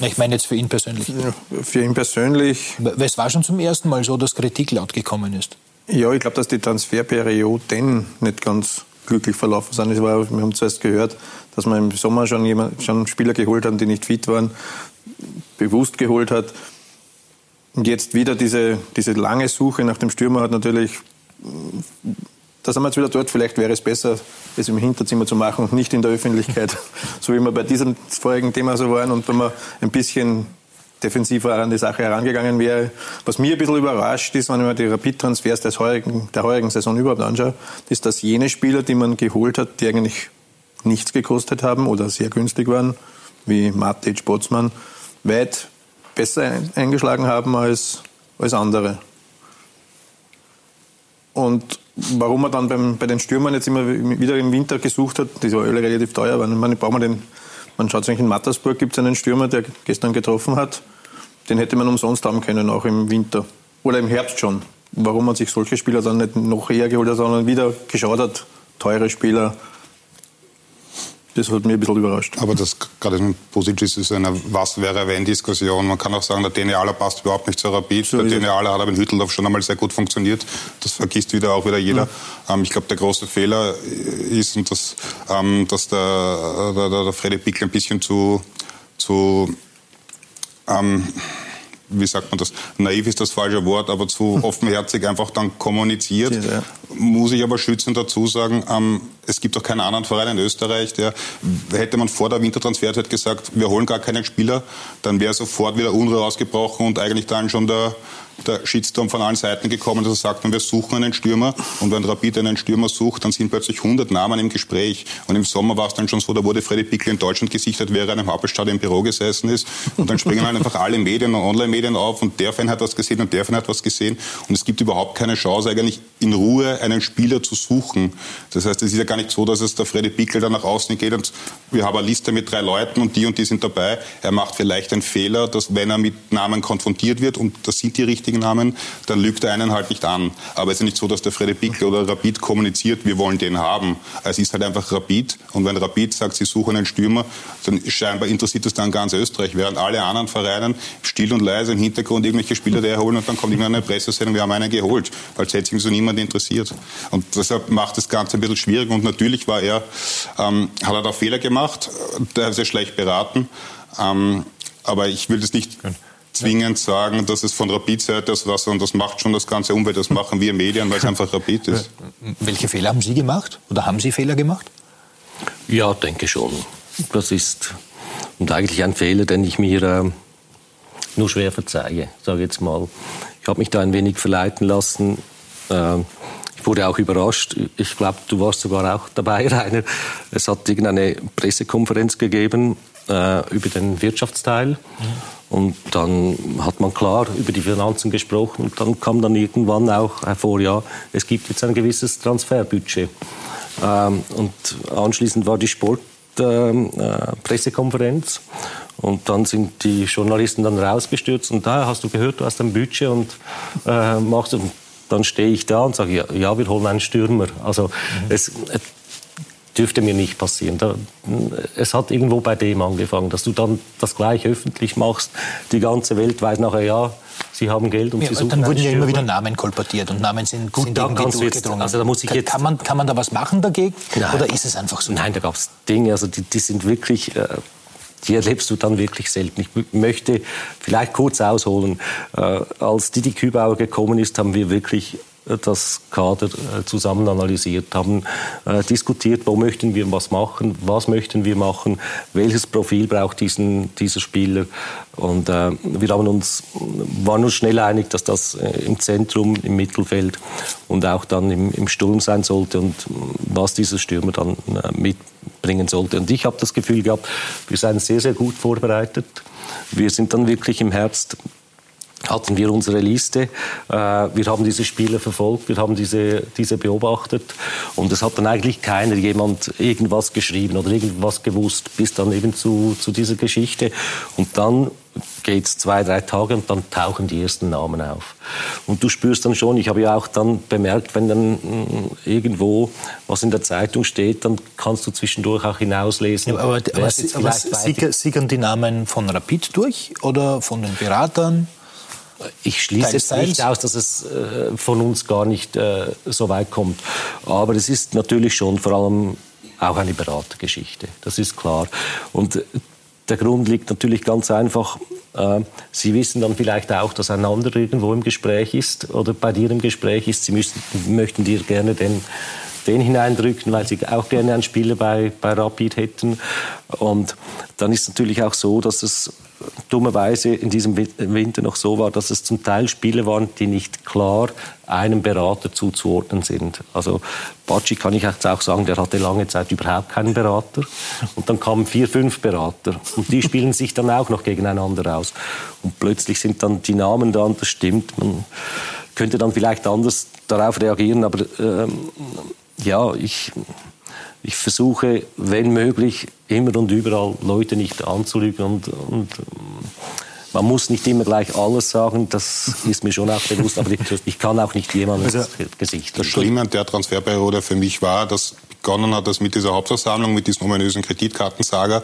Ich meine jetzt für ihn persönlich. Ja, für ihn persönlich. Weil es war schon zum ersten Mal so, dass Kritik laut gekommen ist. Ja, ich glaube, dass die Transferperioden nicht ganz glücklich verlaufen sind. War, wir haben zuerst gehört, dass man im Sommer schon, jemand, schon Spieler geholt hat, die nicht fit waren, bewusst geholt hat. Und jetzt wieder diese, diese lange Suche nach dem Stürmer hat natürlich, da sind wir jetzt wieder dort, vielleicht wäre es besser, es im Hinterzimmer zu machen und nicht in der Öffentlichkeit, <laughs> so wie wir bei diesem vorigen Thema so waren und wenn man ein bisschen defensiver an die Sache herangegangen wäre. Was mir ein bisschen überrascht ist, wenn ich mir die Rapid-Transfers der heurigen, der heurigen Saison überhaupt anschaue, ist, dass jene Spieler, die man geholt hat, die eigentlich nichts gekostet haben oder sehr günstig waren, wie Matic, Botsmann, weit besser eingeschlagen haben als, als andere. Und warum man dann beim, bei den Stürmern jetzt immer wieder im Winter gesucht hat, die alle relativ teuer waren. Meine, braucht man den, man schaut sich in Mattersburg, gibt es einen Stürmer, der gestern getroffen hat. Den hätte man umsonst haben können, auch im Winter. Oder im Herbst schon. Warum man sich solche Spieler dann nicht noch eher geholt hat, sondern wieder geschaut hat, teure Spieler, das hat mich ein bisschen überrascht. Aber das gerade mit Posic ist eine Was wäre wenn Diskussion. Man kann auch sagen, der Dene passt überhaupt nicht zur Rapid. So der Dene hat aber in Hütteldorf schon einmal sehr gut funktioniert. Das vergisst wieder auch wieder jeder. Mhm. Ähm, ich glaube, der große Fehler ist, und das, ähm, dass der, der, der, der Freddy Pickel ein bisschen zu, zu ähm, wie sagt man das, naiv ist das falsche Wort, aber zu offenherzig einfach dann kommuniziert. Ja. Muss ich aber schützend dazu sagen, ähm, es gibt auch keinen anderen Verein in Österreich, der, hätte man vor der Wintertransferzeit gesagt, wir holen gar keinen Spieler, dann wäre sofort wieder Unruhe ausgebrochen und eigentlich dann schon der, der Shitstorm von allen Seiten gekommen, dass er sagt, wir suchen einen Stürmer und wenn Rapid einen Stürmer sucht, dann sind plötzlich 100 Namen im Gespräch und im Sommer war es dann schon so, da wurde Freddy Pickel in Deutschland gesichtet, während er in einem Hauptstadt im Büro gesessen ist und dann springen halt einfach alle Medien und Online-Medien auf und der Fan hat was gesehen und der Fan hat was gesehen und es gibt überhaupt keine Chance eigentlich in Ruhe einen Spieler zu suchen. Das heißt, es ist ja gar nicht so, dass es der Freddy Pickel dann nach außen geht und wir haben eine Liste mit drei Leuten und die und die sind dabei. Er macht vielleicht einen Fehler, dass wenn er mit Namen konfrontiert wird und das sind die richtigen Namen, dann lügt er einen halt nicht an. Aber es ist nicht so, dass der Freddy Pickel oder Rapid kommuniziert, wir wollen den haben. Es ist halt einfach Rapid. Und wenn Rapid sagt, sie suchen einen Stürmer, dann scheinbar interessiert das dann ganz Österreich, während alle anderen Vereine still und leise im Hintergrund irgendwelche Spieler <laughs> erholen und dann kommt irgendwann eine Pressesendung, wir haben einen geholt, als hätte sich so niemand interessiert. Und deshalb macht das Ganze ein bisschen schwierig. Und natürlich war er, ähm, hat er da Fehler gemacht, der hat sehr schlecht beraten. Ähm, aber ich will das nicht zwingend sagen, dass es von Rapid-Seite ist, was, und das macht schon das ganze Umwelt, das machen wir Medien, weil es einfach Rapid ist. Welche Fehler haben Sie gemacht? Oder haben Sie Fehler gemacht? Ja, denke schon. Das ist und eigentlich ein Fehler, den ich mir äh, nur schwer verzeihe, sage jetzt mal. Ich habe mich da ein wenig verleiten lassen. Äh, ich wurde auch überrascht. Ich glaube, du warst sogar auch dabei, <laughs> Rainer. Es hat irgendeine Pressekonferenz gegeben äh, über den Wirtschaftsteil. Mhm. Und dann hat man klar über die Finanzen gesprochen und dann kam dann irgendwann auch hervor, ja, es gibt jetzt ein gewisses Transferbudget. Ähm, und anschließend war die Sportpressekonferenz. Ähm, äh, und dann sind die Journalisten dann rausgestürzt und da hast du gehört, du hast ein Budget und äh, machst dann stehe ich da und sage, ja, ja wir holen einen Stürmer. Also mhm. es, dürfte mir nicht passieren. Da, es hat irgendwo bei dem angefangen, dass du dann das gleich öffentlich machst. Die ganze Welt weiß nachher, ja, sie haben Geld und ja, sie suchen Dann wurden ja immer wieder Namen kolportiert und Namen sind, Gut, sind irgendwie durchgedrungen. Jetzt, also da muss ich jetzt, kann, man, kann man da was machen dagegen Nein. oder ist es einfach so? Nein, da gab es Dinge, also die, die sind wirklich... Äh, die erlebst du dann wirklich selten. Ich möchte vielleicht kurz ausholen. Äh, als Didi Kübauer gekommen ist, haben wir wirklich das Kader äh, zusammen analysiert, haben äh, diskutiert, wo möchten wir was machen, was möchten wir machen, welches Profil braucht diesen, dieser Spieler. Und äh, wir haben uns, waren uns schnell einig, dass das äh, im Zentrum, im Mittelfeld und auch dann im, im Sturm sein sollte und was dieser Stürmer dann äh, mitbringen sollte. Und ich habe das Gefühl gehabt, wir seien sehr, sehr gut vorbereitet. Wir sind dann wirklich im Herbst hatten wir unsere Liste. Äh, wir haben diese Spiele verfolgt, wir haben diese, diese beobachtet und es hat dann eigentlich keiner jemand irgendwas geschrieben oder irgendwas gewusst, bis dann eben zu, zu dieser Geschichte. Und dann geht es zwei, drei Tage und dann tauchen die ersten Namen auf. Und du spürst dann schon, ich habe ja auch dann bemerkt, wenn dann mm, irgendwo was in der Zeitung steht, dann kannst du zwischendurch auch hinauslesen. Ja, aber aber, aber sickern die Namen von Rapid durch oder von den Beratern? Ich schließe es nicht aus, dass es äh, von uns gar nicht äh, so weit kommt. Aber es ist natürlich schon vor allem auch eine Beratergeschichte. Das ist klar. Und äh, der Grund liegt natürlich ganz einfach. Sie wissen dann vielleicht auch, dass ein anderer irgendwo im Gespräch ist oder bei dir im Gespräch ist. Sie müssen, möchten dir gerne den den hineindrücken, weil sie auch gerne einen Spieler bei, bei Rapid hätten. Und dann ist es natürlich auch so, dass es dummerweise in diesem Winter noch so war, dass es zum Teil Spiele waren, die nicht klar einem Berater zuzuordnen sind. Also Bacci kann ich jetzt auch sagen, der hatte lange Zeit überhaupt keinen Berater. Und dann kamen vier, fünf Berater. Und die spielen sich dann auch noch gegeneinander aus. Und plötzlich sind dann die Namen da und das stimmt. Man könnte dann vielleicht anders darauf reagieren, aber ähm, ja, ich ich versuche, wenn möglich, immer und überall Leute nicht anzulügen und, und man muss nicht immer gleich alles sagen, das <laughs> ist mir schon auch bewusst, aber ich, kann auch nicht jemandem also, Gesicht. Das Schlimme an der Transferperiode für mich war, dass begonnen hat, dass mit dieser Hauptversammlung, mit diesem ominösen Kreditkartensager,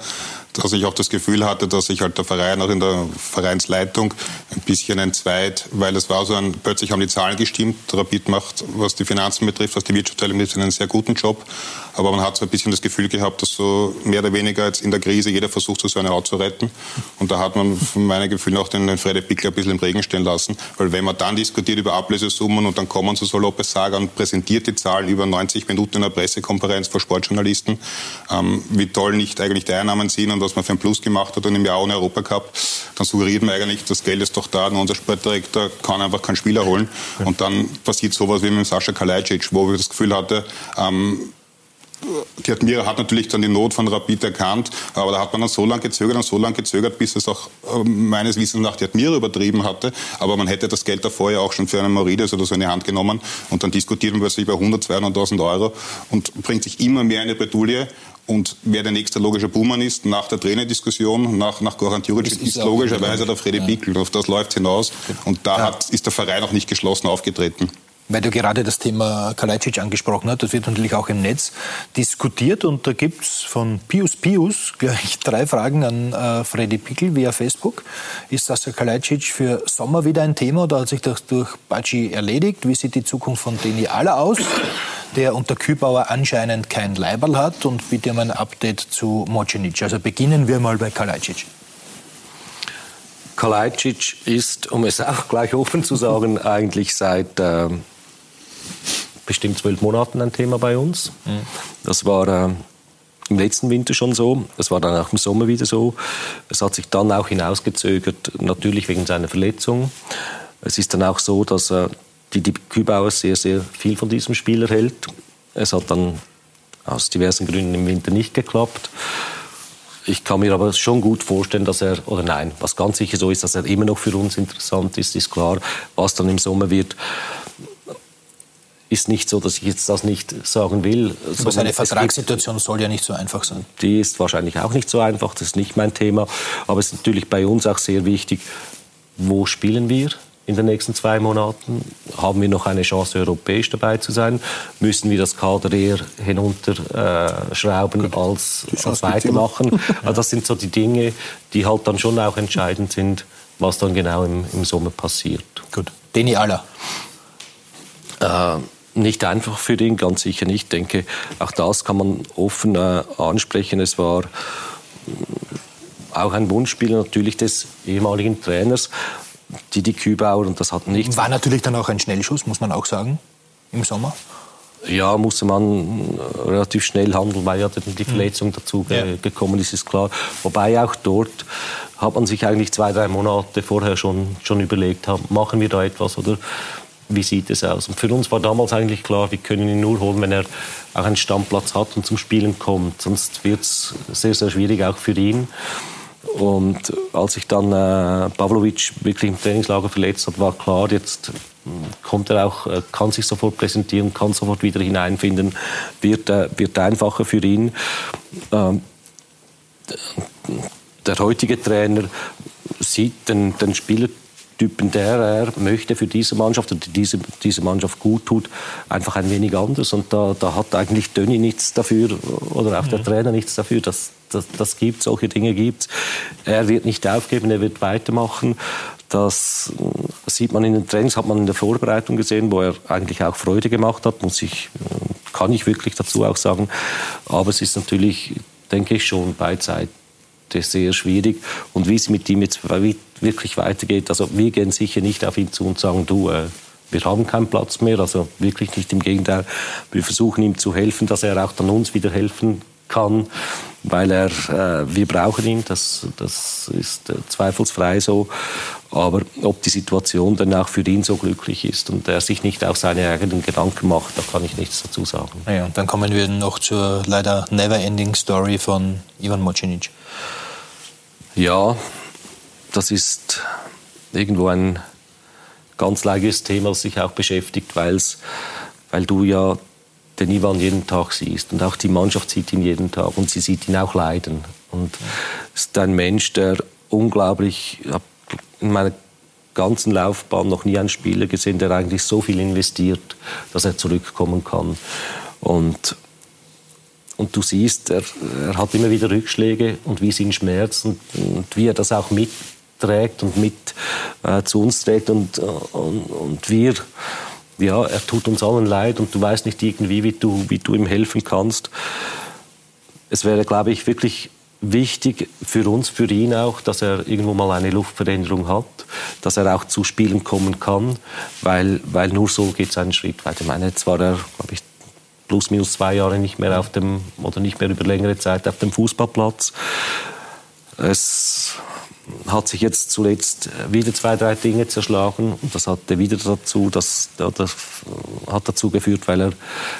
dass ich auch das Gefühl hatte, dass sich halt der Verein auch in der Vereinsleitung ein bisschen entzweit, weil es war so ein, plötzlich haben die Zahlen gestimmt. Rapid macht, was die Finanzen betrifft, was die Wirtschaftsabteilung betrifft, einen sehr guten Job. Aber man hat so ein bisschen das Gefühl gehabt, dass so mehr oder weniger jetzt in der Krise jeder versucht, so seine Haut zu retten. Und da hat man von meinen Gefühlen auch den, den Freddy Pickler ein bisschen im Regen stehen lassen. Weil wenn man dann diskutiert über Ablösesummen und dann kommen so Lopez Saga und präsentiert die Zahlen über 90 Minuten in einer Pressekonferenz vor Sportjournalisten, ähm, wie toll nicht eigentlich die Einnahmen sind und was man für ein Plus gemacht hat und im Jahr ohne Europacup, dann suggeriert man eigentlich, das Geld ist doch da, nur unser Sportdirektor kann einfach keinen Spieler holen. Und dann passiert sowas wie mit Sascha Kalajdzic, wo ich das Gefühl hatte, ähm, die Admira hat natürlich dann die Not von Rapid erkannt, aber da hat man dann so lange gezögert und so lange gezögert, bis es auch äh, meines Wissens nach die Admira übertrieben hatte. Aber man hätte das Geld davor ja auch schon für einen Maurides oder so in die Hand genommen und dann diskutiert man plötzlich über 100, 200.000 Euro und bringt sich immer mehr in eine Bredouille. Und wer der nächste logische Buhmann ist, nach der Trainerdiskussion, nach, nach Goran Djuric, ist, ist logischerweise der Freddy ja. Bickel. Auf das läuft hinaus. Und da ja. hat, ist der Verein auch nicht geschlossen aufgetreten. Weil du gerade das Thema Kalajdzic angesprochen hast, das wird natürlich auch im Netz diskutiert und da gibt es von Pius Pius gleich <laughs> drei Fragen an äh, Freddy Pickel via Facebook. Ist Sascha Kalajdzic für Sommer wieder ein Thema oder hat sich das durch Baci erledigt? Wie sieht die Zukunft von Deni Aller aus, der unter Kübauer anscheinend kein Leiberl hat? Und bitte um ein Update zu Mocenic. Also beginnen wir mal bei Kalajdzic. Kalajdzic ist, um es auch gleich offen zu sagen, <laughs> eigentlich seit... Äh, bestimmt zwölf Monaten ein Thema bei uns. Mhm. Das war äh, im letzten Winter schon so. Es war dann auch im Sommer wieder so. Es hat sich dann auch hinausgezögert, natürlich wegen seiner Verletzung. Es ist dann auch so, dass äh, die, die Kübauer sehr, sehr viel von diesem Spieler hält. Es hat dann aus diversen Gründen im Winter nicht geklappt. Ich kann mir aber schon gut vorstellen, dass er, oder nein, was ganz sicher so ist, dass er immer noch für uns interessant ist, ist klar. Was dann im Sommer wird, ist nicht so, dass ich jetzt das nicht sagen will. Aber seine Vertragssituation soll ja nicht so einfach sein. Die ist wahrscheinlich auch nicht so einfach, das ist nicht mein Thema. Aber es ist natürlich bei uns auch sehr wichtig, wo spielen wir in den nächsten zwei Monaten? Haben wir noch eine Chance, europäisch dabei zu sein? Müssen wir das Kader eher hinunterschrauben äh, als, als weitermachen? <laughs> also das sind so die Dinge, die halt dann schon auch entscheidend sind, was dann genau im, im Sommer passiert. Gut. Deni Aller. Äh, nicht einfach für ihn, ganz sicher nicht. Ich denke, auch das kann man offen äh, ansprechen. Es war mm, auch ein Wunschspieler natürlich des ehemaligen Trainers, Didi Kübauer, und das hat nicht... War natürlich dann auch ein Schnellschuss, muss man auch sagen, im Sommer. Ja, musste man äh, relativ schnell handeln, weil ja die hm. Verletzung dazu ja. gekommen ist, ist klar. Wobei auch dort hat man sich eigentlich zwei, drei Monate vorher schon, schon überlegt, machen wir da etwas oder wie sieht es aus? Und für uns war damals eigentlich klar, wir können ihn nur holen, wenn er auch einen Stammplatz hat und zum Spielen kommt. Sonst wird es sehr, sehr schwierig, auch für ihn. Und als sich dann äh, Pavlovic wirklich im Trainingslager verletzt hat, war klar, jetzt kommt er auch, äh, kann sich sofort präsentieren, kann sofort wieder hineinfinden, wird, äh, wird einfacher für ihn. Ähm, der heutige Trainer sieht den, den Spielertypen, der er möchte für diese Mannschaft und diese, diese Mannschaft gut tut, einfach ein wenig anders. Und da, da hat eigentlich Dönny nichts dafür oder auch der Trainer nichts dafür. Das, das, das gibt solche Dinge gibt Er wird nicht aufgeben, er wird weitermachen. Das sieht man in den Trainings, hat man in der Vorbereitung gesehen, wo er eigentlich auch Freude gemacht hat, muss ich, kann ich wirklich dazu auch sagen. Aber es ist natürlich, denke ich, schon beidseitig sehr schwierig. Und wie es mit ihm jetzt wirklich weitergeht, also wir gehen sicher nicht auf ihn zu und sagen, du, äh, wir haben keinen Platz mehr, also wirklich nicht im Gegenteil. Wir versuchen ihm zu helfen, dass er auch dann uns wieder helfen kann, weil er, äh, wir brauchen ihn, das, das ist äh, zweifelsfrei so. Aber ob die Situation dann auch für ihn so glücklich ist und er sich nicht auch seine eigenen Gedanken macht, da kann ich nichts dazu sagen. Ja, dann kommen wir noch zur leider never-ending Story von Ivan Mocinic. Ja, das ist irgendwo ein ganz leidiges Thema, das sich auch beschäftigt, weil's, weil du ja den Ivan jeden Tag siehst und auch die Mannschaft sieht ihn jeden Tag und sie sieht ihn auch leiden. Und ist ein Mensch, der unglaublich, ich habe in meiner ganzen Laufbahn noch nie einen Spieler gesehen, der eigentlich so viel investiert, dass er zurückkommen kann. Und, und du siehst, er, er hat immer wieder Rückschläge und wie es ihn schmerzt und, und wie er das auch mitträgt und mit äh, zu uns trägt und, und, und wir ja, er tut uns allen leid und du weißt nicht irgendwie, wie du, wie du ihm helfen kannst. Es wäre, glaube ich, wirklich wichtig für uns, für ihn auch, dass er irgendwo mal eine Luftveränderung hat, dass er auch zu Spielen kommen kann, weil, weil nur so geht es einen Schritt weiter. Ich meine, jetzt war er, glaube ich, plus minus zwei Jahre nicht mehr auf dem, oder nicht mehr über längere Zeit auf dem Fußballplatz. Es hat sich jetzt zuletzt wieder zwei, drei Dinge zerschlagen. Und das hatte wieder dazu, das, das hat dazu geführt, weil er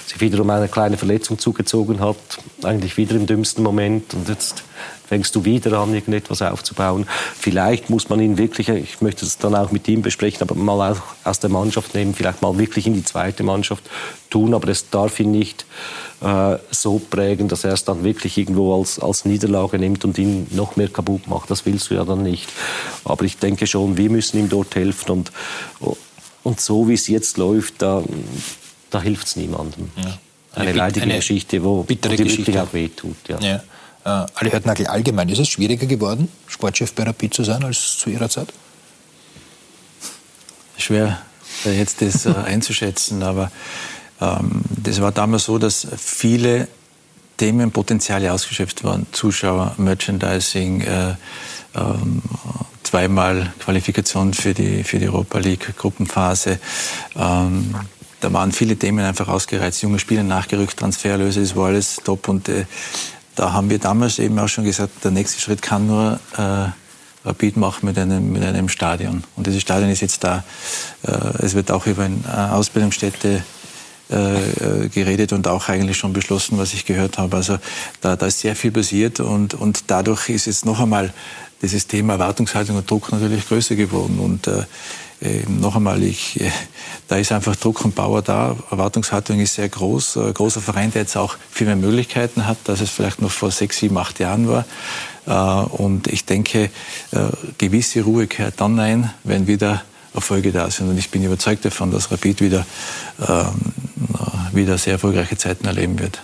sich wiederum eine kleine Verletzung zugezogen hat, eigentlich wieder im dümmsten Moment. Und jetzt fängst du wieder an, irgendetwas aufzubauen. Vielleicht muss man ihn wirklich, ich möchte es dann auch mit ihm besprechen, aber mal auch aus der Mannschaft nehmen, vielleicht mal wirklich in die zweite Mannschaft tun, aber es darf ihn nicht äh, so prägen, dass er es dann wirklich irgendwo als, als Niederlage nimmt und ihn noch mehr kaputt macht. Das willst du ja dann nicht. Aber ich denke schon, wir müssen ihm dort helfen und, und so wie es jetzt läuft, da, da hilft es niemandem. Ja. Eine, eine leidige eine Geschichte, wo, bittere wo die Geschichte. wirklich auch wehtut. Ja. Ja. Äh, Ali Höttnagel, allgemein, ist es schwieriger geworden, Sportchef bei Rapid zu sein, als zu Ihrer Zeit? Schwer, jetzt das äh, <laughs> einzuschätzen, aber ähm, das war damals so, dass viele Themenpotenziale ausgeschöpft waren. Zuschauer, Merchandising, äh, ähm, zweimal Qualifikation für die, für die Europa League Gruppenphase. Ähm, da waren viele Themen einfach ausgereizt. Junge Spieler nachgerückt, Transferlöse, das war alles top. Und äh, da haben wir damals eben auch schon gesagt, der nächste Schritt kann nur äh, Rapid machen mit einem, mit einem Stadion. Und dieses Stadion ist jetzt da. Äh, es wird auch über eine äh, Ausbildungsstätte äh, geredet und auch eigentlich schon beschlossen, was ich gehört habe. Also da, da ist sehr viel passiert und, und dadurch ist jetzt noch einmal dieses Thema Erwartungshaltung und Druck natürlich größer geworden. Und äh, äh, noch einmal, ich, äh, da ist einfach Druck und Power da. Erwartungshaltung ist sehr groß. Ein großer Verein, der jetzt auch viel mehr Möglichkeiten hat, als es vielleicht noch vor sechs, sieben, acht Jahren war. Äh, und ich denke, gewisse Ruhe kehrt dann ein, wenn wieder Erfolge da sind. Und ich bin überzeugt davon, dass Rapid wieder, ähm, wieder sehr erfolgreiche Zeiten erleben wird.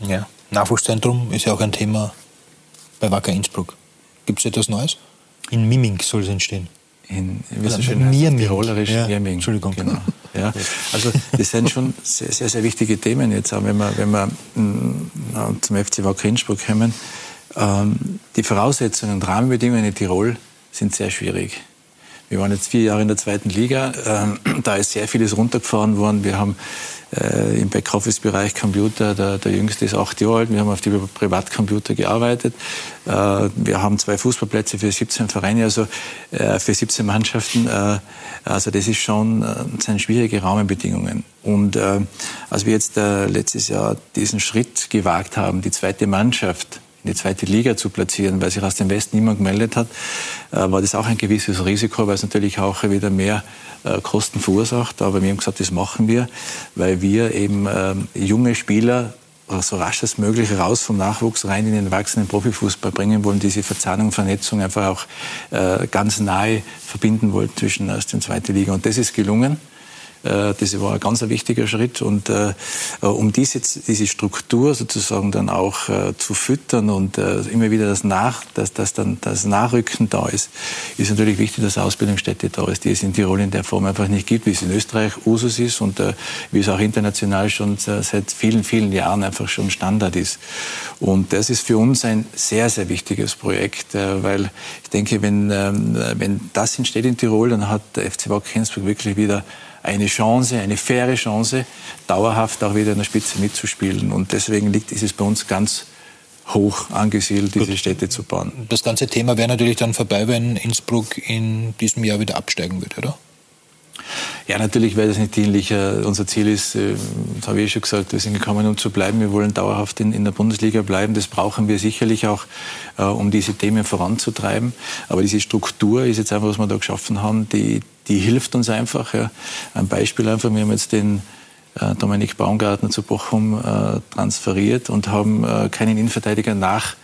Ja. Nachwuchszentrum ist ja auch ein Thema bei Wacker Innsbruck. Gibt es etwas Neues? In Miming soll es entstehen in wie so schön heißt, tirolerisch ja. Nierming. Entschuldigung. Genau. Ja. Also das sind schon sehr, sehr, sehr wichtige Themen jetzt, auch wenn wir, wenn wir mm, zum FC Wacker Innsbruck kommen. Ähm, die Voraussetzungen und Rahmenbedingungen in Tirol sind sehr schwierig. Wir waren jetzt vier Jahre in der zweiten Liga. Ähm, da ist sehr vieles runtergefahren worden. Wir haben äh, im Backoffice-Bereich Computer, der, der jüngste ist acht Jahre alt. Wir haben auf die Privatcomputer gearbeitet. Äh, wir haben zwei Fußballplätze für 17 Vereine, also äh, für 17 Mannschaften. Also das ist schon das sind schwierige Rahmenbedingungen. Und als wir jetzt letztes Jahr diesen Schritt gewagt haben, die zweite Mannschaft in die zweite Liga zu platzieren, weil sich aus dem Westen niemand gemeldet hat, äh, war das auch ein gewisses Risiko, weil es natürlich auch wieder mehr äh, Kosten verursacht. Aber wir haben gesagt, das machen wir, weil wir eben ähm, junge Spieler so rasch als möglich raus vom Nachwuchs rein in den erwachsenen Profifußball bringen wollen, diese Verzahnung, Vernetzung einfach auch äh, ganz nahe verbinden wollen zwischen erster und zweiter Liga. Und das ist gelungen. Äh, das war ein ganz wichtiger Schritt. Und äh, um diese, diese Struktur sozusagen dann auch äh, zu füttern und immer wieder das, Nach, dass, dass dann das Nachrücken da ist, ist natürlich wichtig, dass Ausbildungsstätte da ist, die es in Tirol in der Form einfach nicht gibt, wie es in Österreich Usus ist und wie es auch international schon seit vielen, vielen Jahren einfach schon Standard ist. Und das ist für uns ein sehr, sehr wichtiges Projekt, weil ich denke, wenn, ähm, wenn das entsteht in Tirol, dann hat der FC Wacker wirklich wieder eine Chance, eine faire Chance, dauerhaft auch wieder in der Spitze mitzuspielen. Und deswegen liegt, ist es bei uns ganz hoch angesiedelt, diese Städte zu bauen. Das ganze Thema wäre natürlich dann vorbei, wenn Innsbruck in diesem Jahr wieder absteigen würde, oder? Ja, natürlich wäre das nicht dienlich. Unser Ziel ist, äh, das habe ich schon gesagt, wir sind gekommen, um zu bleiben. Wir wollen dauerhaft in, in der Bundesliga bleiben. Das brauchen wir sicherlich auch, äh, um diese Themen voranzutreiben. Aber diese Struktur ist jetzt einfach, was wir da geschaffen haben, die, die hilft uns einfach. Ja. Ein Beispiel einfach, wir haben jetzt den äh, Dominik Baumgartner zu Bochum äh, transferiert und haben äh, keinen Innenverteidiger nach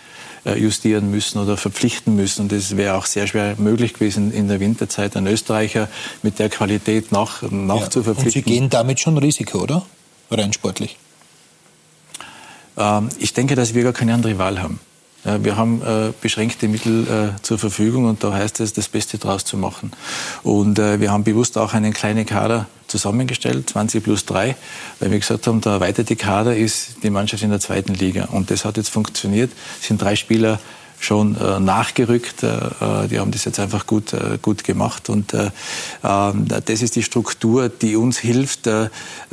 justieren müssen oder verpflichten müssen. Und es wäre auch sehr schwer möglich gewesen, in der Winterzeit einen Österreicher mit der Qualität nach, nach ja. zu verpflichten. Und Sie gehen damit schon Risiko, oder? Rein sportlich. Ähm, ich denke, dass wir gar keine andere Wahl haben. Wir haben äh, beschränkte Mittel äh, zur Verfügung und da heißt es, das Beste draus zu machen. Und äh, wir haben bewusst auch einen kleinen Kader zusammengestellt, 20 plus 3, weil wir gesagt haben, der erweiterte Kader ist die Mannschaft in der zweiten Liga. Und das hat jetzt funktioniert. Es sind drei Spieler schon äh, nachgerückt. Äh, äh, die haben das jetzt einfach gut, äh, gut gemacht. Und äh, ähm, das ist die Struktur, die uns hilft, äh,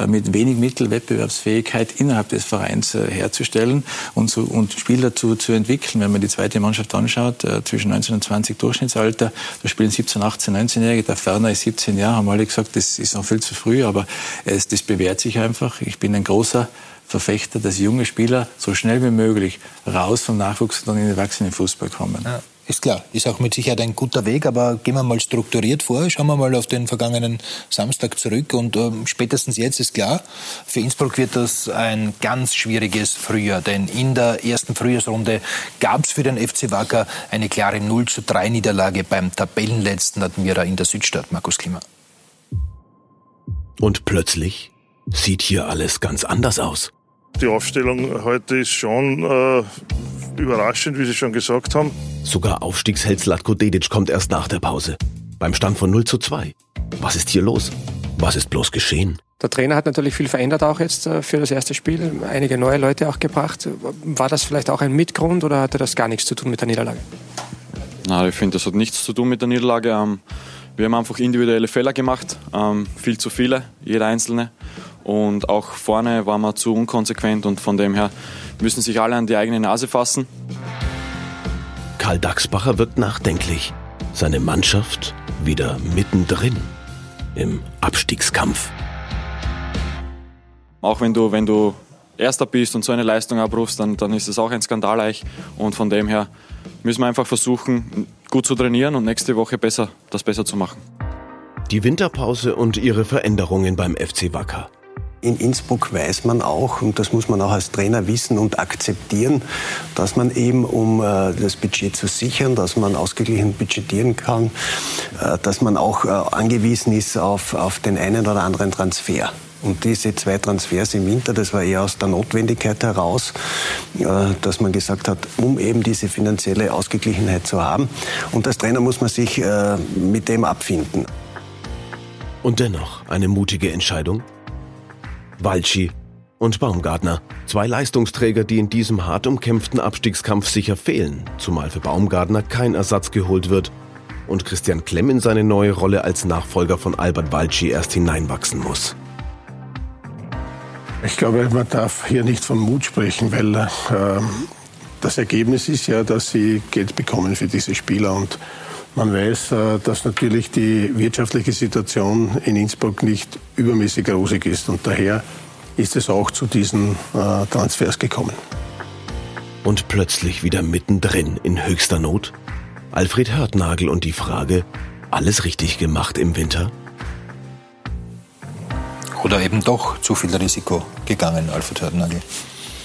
mit wenig Mittel Wettbewerbsfähigkeit innerhalb des Vereins herzustellen und, so, und Spieler zu, zu entwickeln. Wenn man die zweite Mannschaft anschaut, zwischen 19 und 20 Durchschnittsalter, da spielen 17, 18, 19-Jährige, der Ferner ist 17 Jahre, haben alle gesagt, das ist noch viel zu früh, aber es, das bewährt sich einfach. Ich bin ein großer Verfechter, dass junge Spieler so schnell wie möglich raus vom Nachwuchs und dann in den Erwachsenenfußball kommen. Ja. Ist klar, ist auch mit Sicherheit ein guter Weg, aber gehen wir mal strukturiert vor. Schauen wir mal auf den vergangenen Samstag zurück und ähm, spätestens jetzt ist klar, für Innsbruck wird das ein ganz schwieriges Frühjahr, denn in der ersten Frühjahrsrunde gab es für den FC Wacker eine klare 0 zu 3 Niederlage beim Tabellenletzten Admira in der Südstadt, Markus Klima. Und plötzlich sieht hier alles ganz anders aus. Die Aufstellung heute ist schon äh, überraschend, wie Sie schon gesagt haben. Sogar Aufstiegsheld Slatko Dedic kommt erst nach der Pause. Beim Stand von 0 zu 2. Was ist hier los? Was ist bloß geschehen? Der Trainer hat natürlich viel verändert auch jetzt äh, für das erste Spiel, einige neue Leute auch gebracht. War das vielleicht auch ein Mitgrund oder hatte das gar nichts zu tun mit der Niederlage? Na, ich finde, das hat nichts zu tun mit der Niederlage. Ähm, wir haben einfach individuelle Fehler gemacht, ähm, viel zu viele, jeder einzelne. Und auch vorne waren wir zu unkonsequent und von dem her müssen sich alle an die eigene Nase fassen. Karl Dachsbacher wirkt nachdenklich. Seine Mannschaft wieder mittendrin im Abstiegskampf. Auch wenn du, wenn du Erster bist und so eine Leistung abrufst, dann, dann ist es auch ein Skandal. Und von dem her müssen wir einfach versuchen, gut zu trainieren und nächste Woche besser, das besser zu machen. Die Winterpause und ihre Veränderungen beim FC Wacker. In Innsbruck weiß man auch, und das muss man auch als Trainer wissen und akzeptieren, dass man eben, um äh, das Budget zu sichern, dass man ausgeglichen budgetieren kann, äh, dass man auch äh, angewiesen ist auf, auf den einen oder anderen Transfer. Und diese zwei Transfers im Winter, das war eher aus der Notwendigkeit heraus, dass man gesagt hat, um eben diese finanzielle Ausgeglichenheit zu haben. Und als Trainer muss man sich mit dem abfinden. Und dennoch eine mutige Entscheidung? Walci und Baumgartner. Zwei Leistungsträger, die in diesem hart umkämpften Abstiegskampf sicher fehlen, zumal für Baumgartner kein Ersatz geholt wird und Christian Klemm in seine neue Rolle als Nachfolger von Albert Walci erst hineinwachsen muss. Ich glaube, man darf hier nicht von Mut sprechen, weil äh, das Ergebnis ist ja, dass sie Geld bekommen für diese Spieler und man weiß, äh, dass natürlich die wirtschaftliche Situation in Innsbruck nicht übermäßig rosig ist und daher ist es auch zu diesen äh, Transfers gekommen. Und plötzlich wieder mittendrin in höchster Not? Alfred Hörtnagel und die Frage, alles richtig gemacht im Winter? Oder eben doch zu viel Risiko gegangen, Alfred Hörtnagel,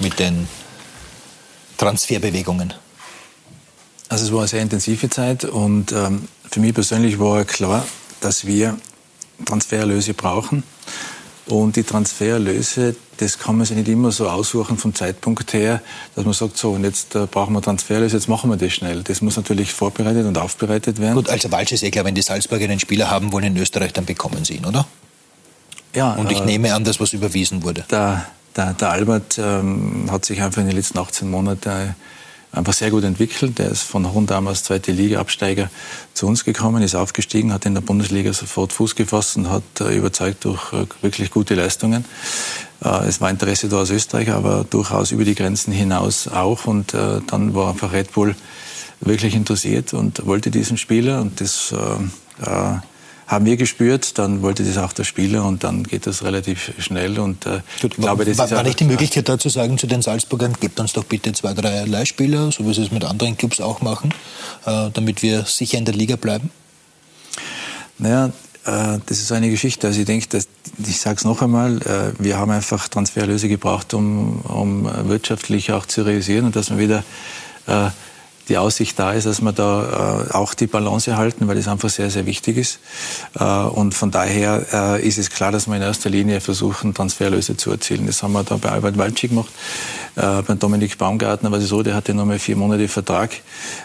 mit den Transferbewegungen? Also es war eine sehr intensive Zeit und ähm, für mich persönlich war klar, dass wir Transfererlöse brauchen. Und die Transfererlöse, das kann man sich nicht immer so aussuchen vom Zeitpunkt her, dass man sagt, so, und jetzt äh, brauchen wir Transfererlöse, jetzt machen wir das schnell. Das muss natürlich vorbereitet und aufbereitet werden. Gut, also Walsch ist eh klar, wenn die Salzburger einen Spieler haben wollen in Österreich, dann bekommen sie ihn, oder? Ja. Und ich äh, nehme an, dass was überwiesen wurde. Der, der, der Albert ähm, hat sich einfach in den letzten 18 Monaten einfach sehr gut entwickelt. Der ist von Hohen damals zweite Liga Absteiger zu uns gekommen, ist aufgestiegen, hat in der Bundesliga sofort Fuß gefasst und hat äh, überzeugt durch äh, wirklich gute Leistungen. Äh, es war Interesse da aus Österreich, aber durchaus über die Grenzen hinaus auch. Und dann war einfach Red Bull wirklich interessiert und wollte diesen Spieler und das äh, haben wir gespürt, dann wollte das auch der Spieler und dann geht das relativ schnell. Und äh, ich glaube, das war, ist war nicht die Möglichkeit da zu sagen zu den Salzburgern, gebt uns doch bitte zwei, drei Leihspieler, so wie sie es mit anderen Clubs auch machen, äh, damit wir sicher in der Liga bleiben? Naja, äh, das ist eine Geschichte. Also ich denke, dass, ich sage es noch einmal, äh, wir haben einfach Transferlöse gebraucht, um, um wirtschaftlich auch zu realisieren und dass wir wieder äh, die Aussicht da ist, dass wir da äh, auch die Balance erhalten, weil das einfach sehr, sehr wichtig ist. Äh, und von daher äh, ist es klar, dass wir in erster Linie versuchen, Transferlöse zu erzielen. Das haben wir da bei Albert Walczyk gemacht. Äh, bei Dominik Baumgartner war so, der hatte noch mal vier Monate Vertrag.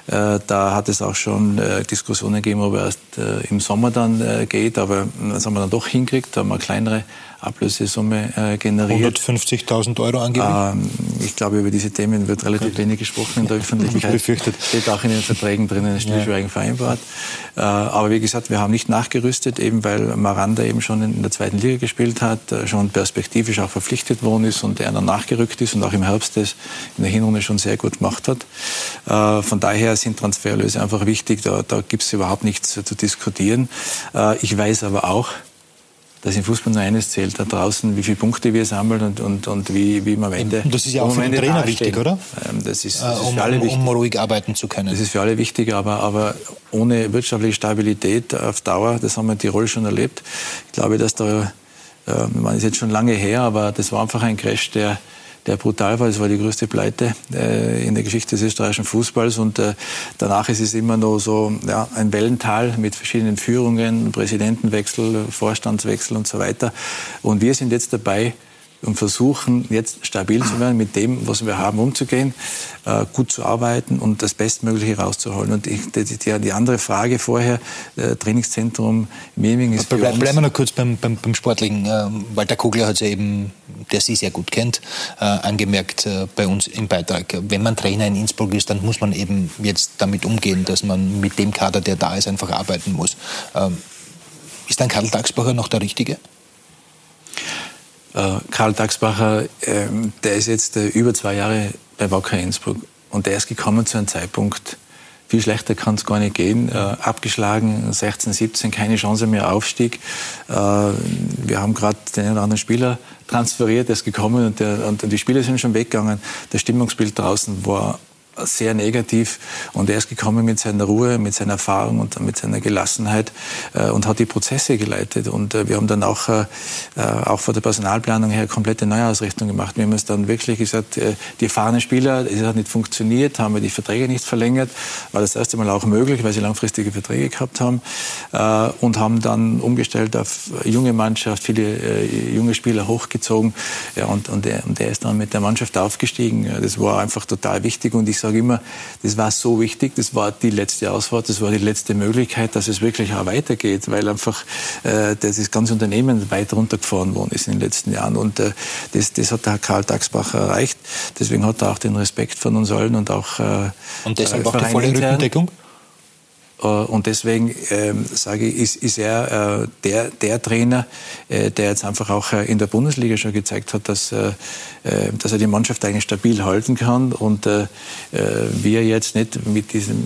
Äh, da hat es auch schon äh, Diskussionen gegeben, ob er erst äh, im Sommer dann geht, aber das haben wir dann doch hingekriegt. Da haben wir kleinere Ablösesumme äh, generiert. 150.000 Euro angeblich? Ähm, ich glaube, über diese Themen wird relativ wenig gesprochen in der <laughs> Öffentlichkeit. Befürchtet. Steht auch in den Verträgen drinnen, stillschweigend ja. vereinbart. Äh, aber wie gesagt, wir haben nicht nachgerüstet, eben weil Maranda eben schon in der zweiten Liga gespielt hat, äh, schon perspektivisch auch verpflichtet worden ist und er dann nachgerückt ist und auch im Herbst das in der Hinrunde schon sehr gut gemacht hat. Äh, von daher sind Transferlöse einfach wichtig, da, da gibt es überhaupt nichts zu diskutieren. Äh, ich weiß aber auch, dass im Fußball nur eines zählt, da draußen, wie viele Punkte wir sammeln und, und, und wie, wie man Ende. Und das ist ja auch für den Trainer wichtig, oder? Ähm, das ist, das ist um, für alle wichtig. Um ruhig arbeiten zu können. Das ist für alle wichtig, aber, aber ohne wirtschaftliche Stabilität auf Dauer, das haben wir in Tirol schon erlebt. Ich glaube, dass da, äh, man ist jetzt schon lange her, aber das war einfach ein Crash, der, der brutal war. Das war die größte Pleite äh, in der Geschichte des österreichischen Fußballs. Und äh, danach ist es immer noch so ja, ein Wellental mit verschiedenen Führungen, Präsidentenwechsel, Vorstandswechsel und so weiter. Und wir sind jetzt dabei, und versuchen jetzt stabil zu werden, mit dem, was wir haben, umzugehen, äh, gut zu arbeiten und das Bestmögliche rauszuholen. Und ich, die, die, andere Frage vorher, Trainingszentrum Meming ist Ble Bleiben wir noch kurz beim, beim, beim Sportlichen. Äh, Walter Kogler hat es ja eben, der Sie sehr gut kennt, äh, angemerkt äh, bei uns im Beitrag. Wenn man Trainer in Innsbruck ist, dann muss man eben jetzt damit umgehen, dass man mit dem Kader, der da ist, einfach arbeiten muss. Ähm, ist dann Karl Dagsbacher noch der Richtige? Äh, Karl Dagsbacher, äh, der ist jetzt äh, über zwei Jahre bei Wacker Innsbruck und der ist gekommen zu einem Zeitpunkt, viel schlechter kann es gar nicht gehen. Äh, abgeschlagen, 16, 17, keine Chance mehr Aufstieg. Äh, wir haben gerade den einen oder anderen Spieler transferiert, der ist gekommen und, der, und die Spieler sind schon weggegangen. Das Stimmungsbild draußen war sehr negativ. Und er ist gekommen mit seiner Ruhe, mit seiner Erfahrung und mit seiner Gelassenheit äh, und hat die Prozesse geleitet. Und äh, wir haben dann auch, äh, äh auch von der Personalplanung her komplette Neuausrichtung gemacht. Wir haben es dann wirklich gesagt, äh, die erfahrenen Spieler, es hat nicht funktioniert, haben wir die Verträge nicht verlängert. War das erste Mal auch möglich, weil sie langfristige Verträge gehabt haben. Äh, und haben dann umgestellt auf junge Mannschaft, viele junge Spieler hochgezogen. Ja, und, und, er, und er ist dann mit der Mannschaft aufgestiegen. Das war einfach total wichtig. Und ich sage immer, das war so wichtig, das war die letzte Ausfahrt, das war die letzte Möglichkeit, dass es wirklich auch weitergeht, weil einfach äh, das ganze Unternehmen weit runtergefahren worden ist in den letzten Jahren. Und äh, das, das hat der Herr Karl Dagsbacher erreicht. Deswegen hat er auch den Respekt von uns allen und auch äh, Und deshalb äh, auch die volle Rückendeckung? Äh, und deswegen ähm, sage ich, ist, ist er äh, der, der Trainer, äh, der jetzt einfach auch äh, in der Bundesliga schon gezeigt hat, dass, äh, äh dass er die Mannschaft eigentlich stabil halten kann und wir jetzt nicht mit diesem,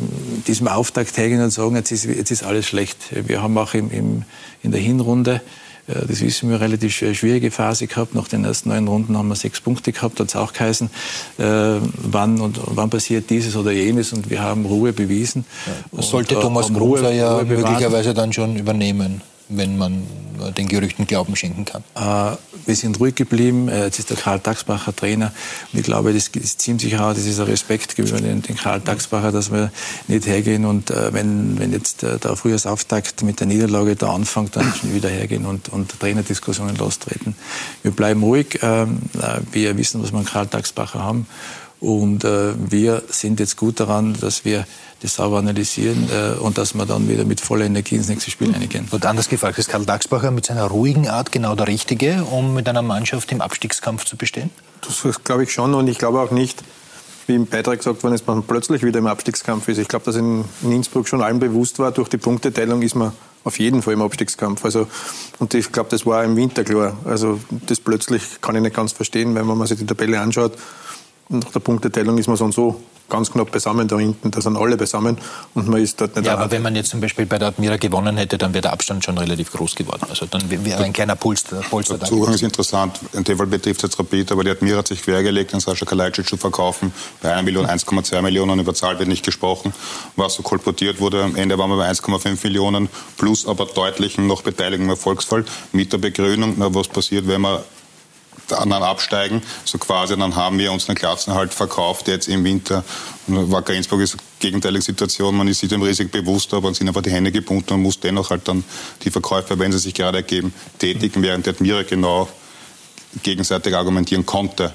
diesem Auftakt hergehen und sagen, jetzt ist, jetzt ist alles schlecht. Wir haben auch im, im, in der Hinrunde das wissen wir, relativ schwierige Phase gehabt. Nach den ersten neun Runden haben wir sechs Punkte gehabt. Hat es auch geheißen, äh, wann, und, wann passiert dieses oder jenes. Und wir haben Ruhe bewiesen. Ja. Sollte und, Thomas Großer ja Ruhe möglicherweise dann schon übernehmen wenn man den Gerüchten Glauben schenken kann? Äh, wir sind ruhig geblieben. Äh, jetzt ist der Karl Taxbacher Trainer. Und ich glaube, das ist ziemlich auch, das ist ein Respekt gegenüber den, den Karl Taxbacher, dass wir nicht hergehen und äh, wenn, wenn jetzt äh, der Frühjahrsauftakt mit der Niederlage da anfängt, dann schon wieder hergehen und, und Trainerdiskussionen lostreten. Wir bleiben ruhig. Ähm, äh, wir wissen, was wir an Karl Taxbacher haben. Und äh, wir sind jetzt gut daran, dass wir das sauber analysieren äh, und dass wir dann wieder mit voller Energie ins nächste Spiel einigen. Und anders gefragt, ist Karl Dagsbacher mit seiner ruhigen Art genau der Richtige, um mit einer Mannschaft im Abstiegskampf zu bestehen? Das glaube ich schon und ich glaube auch nicht, wie im Beitrag gesagt worden ist, man plötzlich wieder im Abstiegskampf ist. Ich glaube, dass in Innsbruck schon allen bewusst war, durch die Punkteteilung ist man auf jeden Fall im Abstiegskampf. Also, und ich glaube, das war im Winter klar. Also das plötzlich kann ich nicht ganz verstehen, wenn man sich die Tabelle anschaut nach der Punkteteilung ist man so und so ganz knapp beisammen da hinten. Da sind alle beisammen und man ist dort nicht. Ja, aber wenn man jetzt zum Beispiel bei der Admira gewonnen hätte, dann wäre der Abstand schon relativ groß geworden. Also dann wäre ein kleiner Puls, Polster der Zugang ist interessant. In dem Fall betrifft jetzt Rapid, aber die Admira hat sich quergelegt, den Sascha Kalajdzic zu verkaufen. Bei einer Million 1,2 Millionen über Zahl wird nicht gesprochen, was so kolportiert wurde. Am Ende waren wir bei 1,5 Millionen plus aber deutlichen noch Beteiligung im Erfolgsfall mit der Begrünung, na, was passiert, wenn man anderen absteigen. So quasi, dann haben wir unseren Klassenhalt verkauft jetzt im Winter. Wacker Innsbruck ist eine gegenteilige Situation. Man ist sich dem Risiko bewusst, aber man sind einfach die Hände gebunden und muss dennoch halt dann die Verkäufe, wenn sie sich gerade ergeben, tätigen, während der Admira genau gegenseitig argumentieren konnte.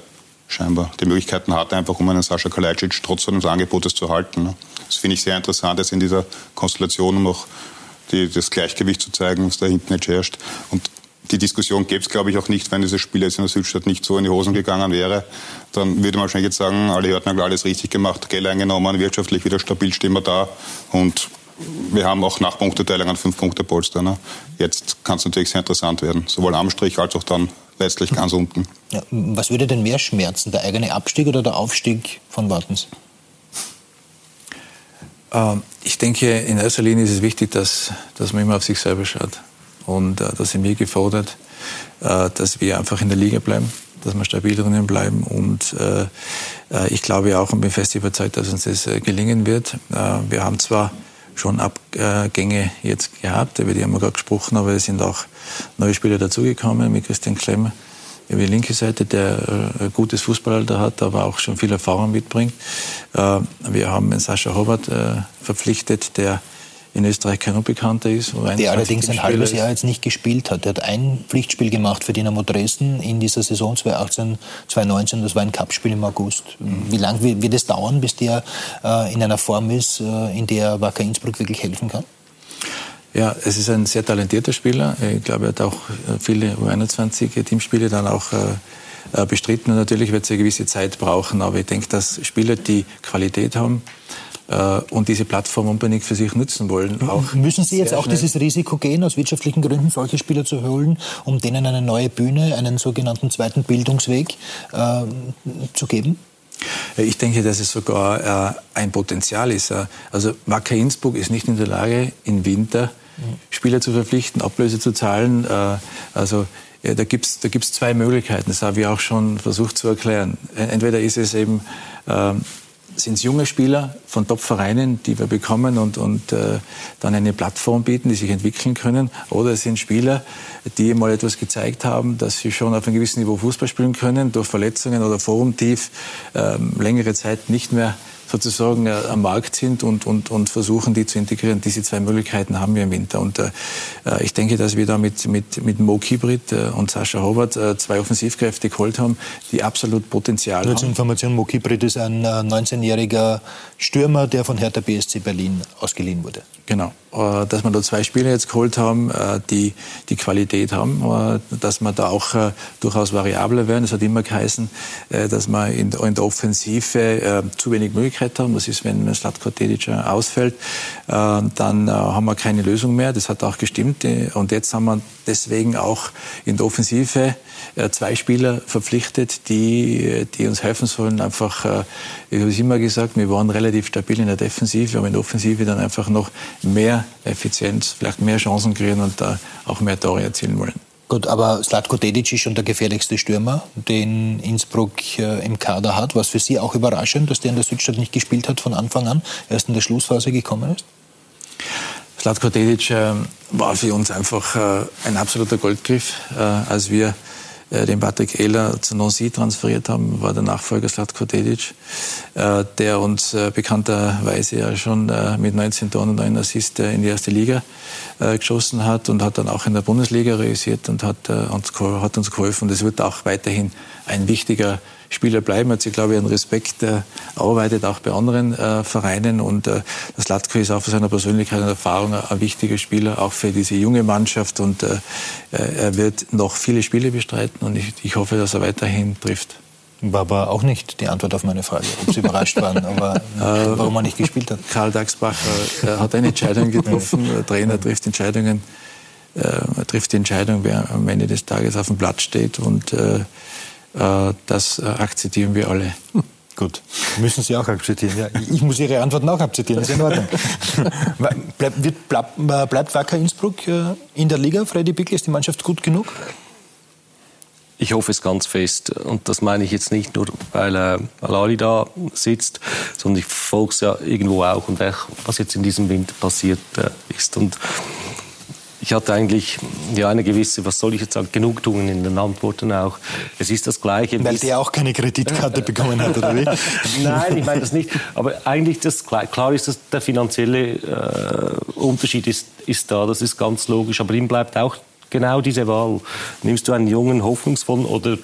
Scheinbar die Möglichkeiten hatte, einfach um einen Sascha Kalajdzic trotz seines Angebotes zu halten. Ne. Das finde ich sehr interessant, jetzt in dieser Konstellation, um auch die, das Gleichgewicht zu zeigen, was da hinten jetzt herrscht. Und die Diskussion gäbe es, glaube ich, auch nicht, wenn dieses Spiel jetzt in der Südstadt nicht so in die Hosen gegangen wäre. Dann würde man wahrscheinlich jetzt sagen, alle Hörtnagel alles richtig gemacht, Geld eingenommen, wirtschaftlich wieder stabil stehen wir da. Und wir haben auch nach Punkteteilung einen fünf Punkte Polster. Ne? Jetzt kann es natürlich sehr interessant werden, sowohl am Strich als auch dann letztlich ganz unten. Ja, was würde denn mehr schmerzen, der eigene Abstieg oder der Aufstieg von Wartens? Ähm, ich denke, in erster Linie ist es wichtig, dass, dass man immer auf sich selber schaut. Und äh, da sind wir gefordert, äh, dass wir einfach in der Liga bleiben, dass wir stabil drinnen bleiben. Und äh, äh ich glaube auch und bin fest überzeugt, dass uns das äh, gelingen wird. Äh, wir haben zwar schon Abgänge jetzt gehabt, über die haben wir gerade gesprochen, aber es sind auch neue Spieler dazugekommen mit Christian Klemm über die linke Seite, der ein gutes Fußballalter hat, aber auch schon viel Erfahrung mitbringt. Wir haben Sascha Hobart verpflichtet, der in Österreich kein Unbekannter ist. Der allerdings ein halbes Jahr jetzt nicht gespielt hat. Er hat ein Pflichtspiel gemacht für Dynamo Dresden in dieser Saison 2018, 2019. Das war ein Cupspiel im August. Wie lange wird es dauern, bis der äh, in einer Form ist, äh, in der Wacker Innsbruck wirklich helfen kann? Ja, es ist ein sehr talentierter Spieler. Ich glaube, er hat auch viele U21-Teamspiele dann auch äh, bestritten. Und natürlich wird es eine gewisse Zeit brauchen. Aber ich denke, dass Spieler, die Qualität haben, äh, und diese Plattform unbedingt für sich nutzen wollen. Auch Müssen Sie jetzt auch schnell. dieses Risiko gehen, aus wirtschaftlichen Gründen solche Spieler zu holen, um denen eine neue Bühne, einen sogenannten zweiten Bildungsweg äh, zu geben? Ich denke, dass es sogar äh, ein Potenzial ist. Äh, also Wacker Innsbruck ist nicht in der Lage, im Winter Spieler zu verpflichten, Ablöse zu zahlen. Äh, also ja, da gibt es da gibt's zwei Möglichkeiten. Das habe ich auch schon versucht zu erklären. Entweder ist es eben ähm, sind es junge Spieler von Top-Vereinen, die wir bekommen und, und äh, dann eine Plattform bieten, die sich entwickeln können. Oder es sind Spieler, die mal etwas gezeigt haben, dass sie schon auf einem gewissen Niveau Fußball spielen können, durch Verletzungen oder Forumtief äh, längere Zeit nicht mehr sozusagen äh, am Markt sind und, und, und versuchen, die zu integrieren. Diese zwei Möglichkeiten haben wir im Winter. Und äh, äh ich denke, dass wir da mit, mit, mit Mo Kibrit äh, und Sascha Howard zwei Offensivkräfte geholt haben, die absolut Potenzial Nur haben. zur Information, Mo Kibrit ist ein 19-jähriger Stürmer, der von Hertha BSC Berlin ausgeliehen wurde. Genau. Äh, dass wir da zwei Spieler jetzt geholt haben, äh, die die Qualität haben, äh, dass wir da auch durchaus variabler werden. Es hat immer geheißen, dass wir in der Offensive zu wenig Möglichkeit haben. Das ist, wenn Slatko Tedic ausfällt, dann haben wir keine Lösung mehr. Das hat auch gestimmt. Und jetzt haben wir deswegen auch in der Offensive zwei Spieler verpflichtet, die, die uns helfen sollen. Einfach, ich habe es immer gesagt, wir waren relativ stabil in der Defensive, aber in der Offensive dann einfach noch mehr Effizienz, vielleicht mehr Chancen kreieren und da auch mehr Tore erzielen wollen. Gut, aber Slatko Dedic ist schon der gefährlichste Stürmer, den Innsbruck äh, im Kader hat. Was für Sie auch überraschend, dass der in der Südstadt nicht gespielt hat von Anfang an, erst in der Schlussphase gekommen ist? Slatko Dedic äh, war für uns einfach äh, ein absoluter Goldgriff. Als wir den Patrick Ehler zu Nancy transferiert haben, war der Nachfolger Slatko Dedic, äh, der uns äh, bekannterweise ja schon mit 19 Toren und einem Assist in die erste Liga geschossen hat und hat dann auch in der Bundesliga realisiert und hat uns, hat uns geholfen. Das wird auch weiterhin ein wichtiger Spieler bleiben. Hat sich, glaube ich, einen Respekt äh, erarbeitet, auch bei anderen äh, Vereinen. Und äh, das Latko ist auch für seine Persönlichkeit und Erfahrung ein wichtiger Spieler, auch für diese junge Mannschaft. Und äh, er wird noch viele Spiele bestreiten und ich, ich hoffe, dass er weiterhin trifft. War aber auch nicht die Antwort auf meine Frage, ob Sie überrascht waren, aber <laughs> äh, warum er nicht gespielt hat. Karl Daxbacher hat eine Entscheidung getroffen. Der Trainer trifft Entscheidungen, äh, trifft die Entscheidung, wer am Ende des Tages auf dem Platz steht. Und äh, äh, das äh, akzeptieren wir alle. Hm. Gut, müssen Sie auch akzeptieren. Ja, ich muss Ihre Antworten auch akzeptieren, das ist in Ordnung. <laughs> Bleib, wird, bleib, äh, bleibt Wacker Innsbruck in der Liga? Freddy Bickel, ist die Mannschaft gut genug? Ich hoffe es ganz fest. Und das meine ich jetzt nicht nur, weil äh, Alali da sitzt, sondern ich folge es ja irgendwo auch und auch, was jetzt in diesem Winter passiert äh, ist. Und ich hatte eigentlich ja, eine gewisse, was soll ich jetzt sagen, Genugtuung in den Antworten auch. Es ist das Gleiche. Weil der auch keine Kreditkarte bekommen hat, oder wie? <laughs> Nein, ich meine das nicht. Aber eigentlich das, klar ist, dass der finanzielle äh, Unterschied ist, ist da, das ist ganz logisch. Aber ihm bleibt auch genau diese Wahl. Nimmst du einen jungen, hoffnungsvollen oder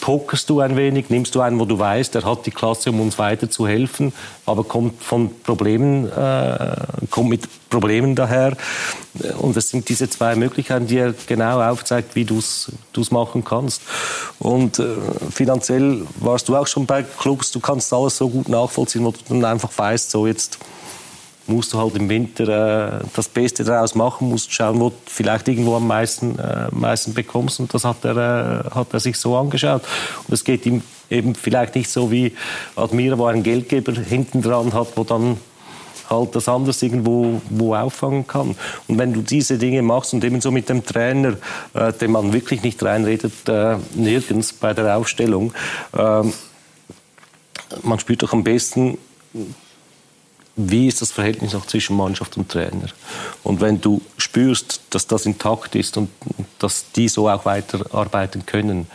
pokerst du ein wenig, nimmst du einen, wo du weißt, der hat die Klasse, um uns weiter zu helfen, aber kommt von Problemen, äh, kommt mit Problemen daher. Und es sind diese zwei Möglichkeiten, die er genau aufzeigt, wie du es machen kannst. Und äh, finanziell warst du auch schon bei Clubs, du kannst alles so gut nachvollziehen, wo du dann einfach weißt, so jetzt musst du halt im Winter äh, das Beste daraus machen, musst schauen, wo du vielleicht irgendwo am meisten, äh, meisten bekommst. Und das hat er, äh, hat er sich so angeschaut. Und es geht ihm eben vielleicht nicht so wie Admira, wo er einen Geldgeber hinten dran hat, wo dann halt das anders irgendwo wo auffangen kann. Und wenn du diese Dinge machst und ebenso mit dem Trainer, äh, dem man wirklich nicht reinredet, äh, nirgends bei der Aufstellung, äh, man spürt doch am besten, wie ist das Verhältnis auch zwischen Mannschaft und Trainer. Und wenn du spürst, dass das intakt ist und dass die so auch weiterarbeiten können,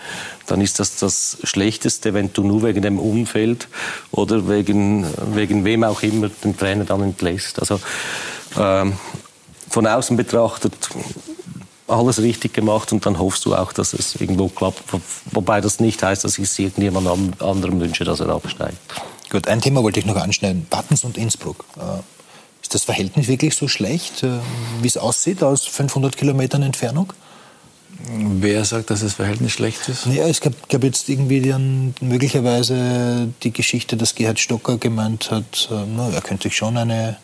dann ist das das Schlechteste, wenn du nur wegen dem Umfeld oder wegen, wegen wem auch immer den Trainer dann entlässt. Also ähm, von außen betrachtet alles richtig gemacht und dann hoffst du auch, dass es irgendwo klappt. Wobei das nicht heißt, dass ich es irgendjemand anderem wünsche, dass er absteigt. Gut, ein Thema wollte ich noch anschneiden. Wattens und Innsbruck. Äh, ist das Verhältnis wirklich so schlecht, äh, wie es aussieht aus 500 Kilometern Entfernung? Wer sagt, dass das Verhältnis schlecht ist? Ja, es gab, gab jetzt irgendwie dann möglicherweise die Geschichte, dass Gerhard Stocker gemeint hat, äh, na, er könnte sich schon eine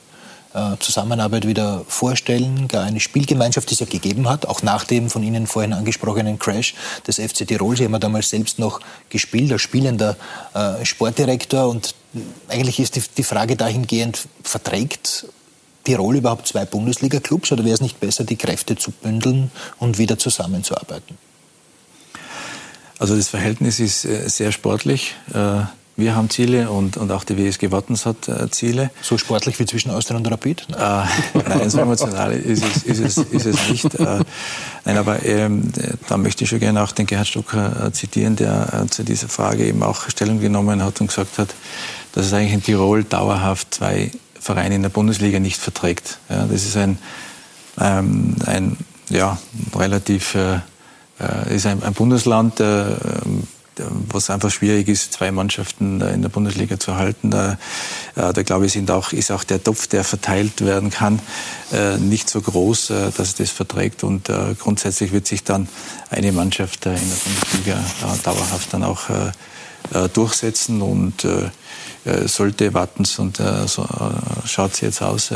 äh, Zusammenarbeit wieder vorstellen, gar eine Spielgemeinschaft, die es ja gegeben hat, auch nach dem von Ihnen vorhin angesprochenen Crash des FC Tirol. Sie haben ja damals selbst noch gespielt als spielender äh, Sportdirektor und eigentlich ist die, die Frage dahingehend, verträgt Tirol überhaupt zwei Bundesliga-Clubs oder wäre es nicht besser, die Kräfte zu bündeln und wieder zusammenzuarbeiten? Also das Verhältnis ist äh, sehr sportlich. Wir haben Ziele und, und auch die WSG Wattens hat äh, Ziele. So sportlich wie zwischen Austria und Rapid? Äh, nein, so emotional ist es, ist es, ist es nicht. Äh, nein, aber ähm, da möchte ich schon gerne auch den Gerhard Stocker äh, zitieren, der äh, zu dieser Frage eben auch Stellung genommen hat und gesagt hat, dass es eigentlich in Tirol dauerhaft zwei Vereine in der Bundesliga nicht verträgt. Ja, das ist ein, ähm, ein ja, relativ äh, äh ist ein, ein Bundesland, äh, was einfach schwierig ist, zwei Mannschaften in der Bundesliga zu halten. Da, da glaube ich, sind auch, ist auch der Topf, der verteilt werden kann, äh, nicht so groß, äh, dass es das verträgt. Und äh, grundsätzlich wird sich dann eine Mannschaft in der Bundesliga dauerhaft dann auch durchsetzen und sollte Wattens und so schaut es jetzt aus,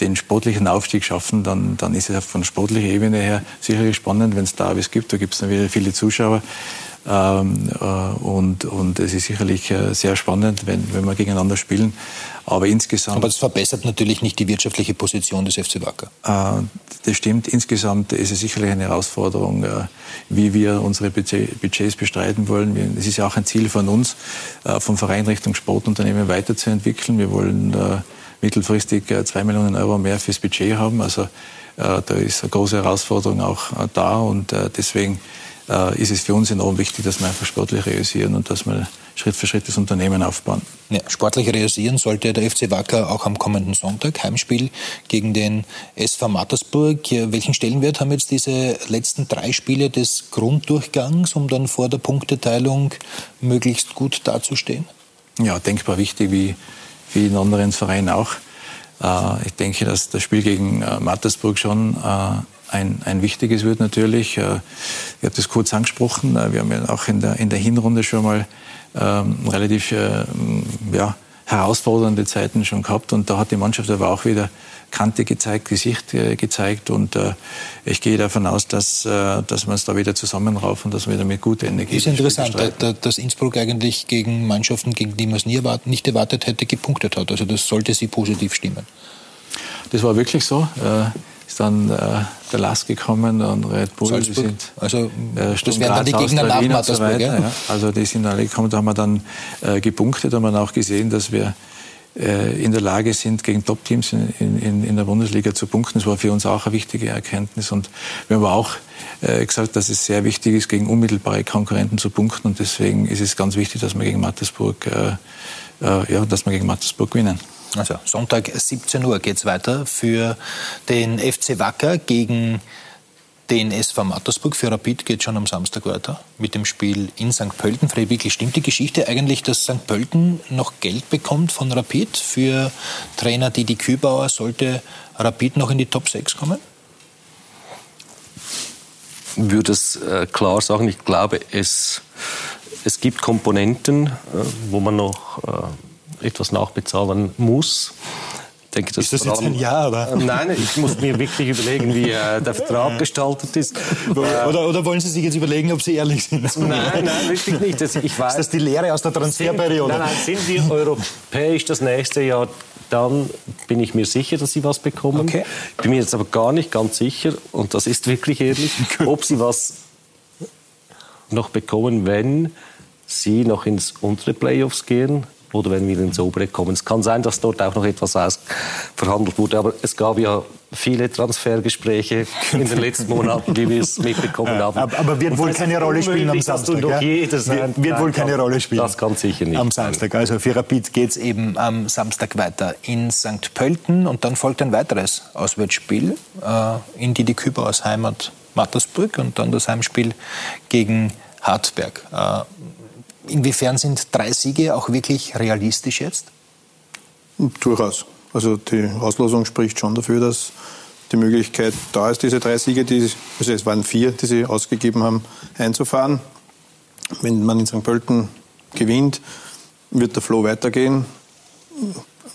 den sportlichen Aufstieg schaffen, dann, dann ist es von sportlicher Ebene her sicherlich spannend, wenn es Davis gibt. Da gibt es dann wieder viele Zuschauer. Ähm, äh, und, und es ist sicherlich äh, sehr spannend, wenn, wenn wir gegeneinander spielen. Aber insgesamt. Aber das verbessert natürlich nicht die wirtschaftliche Position des FC Wacker. Äh, das stimmt. Insgesamt ist es sicherlich eine Herausforderung, wie wir unsere Budgets bestreiten wollen. Es ist ja auch ein Ziel von uns, vom Verein Richtung Sportunternehmen weiterzuentwickeln. Wir wollen mittelfristig zwei Millionen Euro mehr fürs Budget haben. Also da ist eine große Herausforderung auch da und deswegen äh, ist es für uns enorm wichtig, dass wir einfach sportlich realisieren und dass wir Schritt für Schritt das Unternehmen aufbauen. Ja, sportlich realisieren sollte der FC Wacker auch am kommenden Sonntag, Heimspiel gegen den SV Mattersburg. Welchen Stellenwert haben jetzt diese letzten drei Spiele des Grunddurchgangs, um dann vor der Punkteteilung möglichst gut dazustehen? Ja, denkbar wichtig, wie, wie in anderen Vereinen auch. Äh, ich denke, dass das Spiel gegen äh, Mattersburg schon ein, ein wichtiges wird natürlich. Äh, ich habe das kurz angesprochen. Äh, wir haben ja auch in der, in der Hinrunde schon mal ähm, relativ äh, ja, herausfordernde Zeiten schon gehabt. Und da hat die Mannschaft aber auch wieder Kante gezeigt, Gesicht äh, gezeigt. Und äh, ich gehe davon aus, dass, äh, dass wir uns da wieder zusammenraufen, dass wir wieder mit guter Energie. Das ist interessant, dass Innsbruck eigentlich gegen Mannschaften, gegen die man es nie erwartet, nicht erwartet hätte, gepunktet hat. Also das sollte sie positiv stimmen. Das war wirklich so. Äh, ist dann äh, der Last gekommen und Red Bull. Salzburg. Sind, also äh, das wären dann die Gegner nach Mattersburg, so weiter, ja? ja? Also die sind alle gekommen, da haben wir dann äh, gepunktet, haben wir auch gesehen, dass wir äh, in der Lage sind, gegen Top-Teams in, in, in, der Bundesliga zu punkten. Das war für uns auch eine wichtige Erkenntnis. Und wir haben auch äh, gesagt, dass es sehr wichtig ist, gegen unmittelbare Konkurrenten zu punkten. Und deswegen ist es ganz wichtig, dass wir gegen Mattersburg, äh, äh ja, dass wir gegen Mattersburg gewinnen. Also Sonntag 17 Uhr geht es weiter für den FC Wacker gegen den SV Mattersburg. Für Rapid geht schon am Samstag weiter mit dem Spiel in St. Pölten. Freiwillig stimmt die Geschichte eigentlich, dass St. Pölten noch Geld bekommt von Rapid für Trainer Didi Kübauer? Sollte Rapid noch in die Top 6 kommen? Würde es äh, klar sagen. Ich glaube, es, es gibt Komponenten, äh, wo man noch äh, etwas nachbezahlen muss. Denke, das ist das jetzt ein Ja, oder? Äh, nein, ich muss mir wirklich überlegen, wie äh, der <laughs> Vertrag gestaltet ist. Oder, oder, wollen Sie sich jetzt überlegen, ob Sie ehrlich sind? Nein, nein, wirklich nicht. Das, ich weiß, ist das die Lehre aus der Transferperiode? Sind, nein, nein, sind wir europäisch das nächste Jahr, dann bin ich mir sicher, dass Sie was bekommen. Okay. Ich bin mir jetzt aber gar nicht ganz sicher, und das ist wirklich ehrlich, ob Sie was noch bekommen, wenn Sie noch ins untere Playoffs gehen oder wenn wir ins obere kommen. Es kann sein, dass dort auch noch etwas ausverhandelt wurde, aber es gab ja viele Transfergespräche in den letzten Monaten, wie wir es <laughs> mitbekommen haben. Aber, wird wohl keine Rolle spielen am Samstag. Ja? Wird, wird wohl keine Rolle spielen. Das kann sicher nicht. Am Samstag. Also für Rapid geht es eben am Samstag weiter in St. Pölten und dann folgt ein weiteres Auswärtsspiel äh, in Didi aus Heimat Mattersburg und dann das Heimspiel gegen Hartberg. Äh, Inwiefern sind drei Siege auch wirklich realistisch jetzt? Durchaus. Also die Auslosung spricht schon dafür, dass die Möglichkeit da ist, diese drei Siege, die, also es waren vier, die sie ausgegeben haben, einzufahren. Wenn man in St. Pölten gewinnt, wird der Flow weitergehen.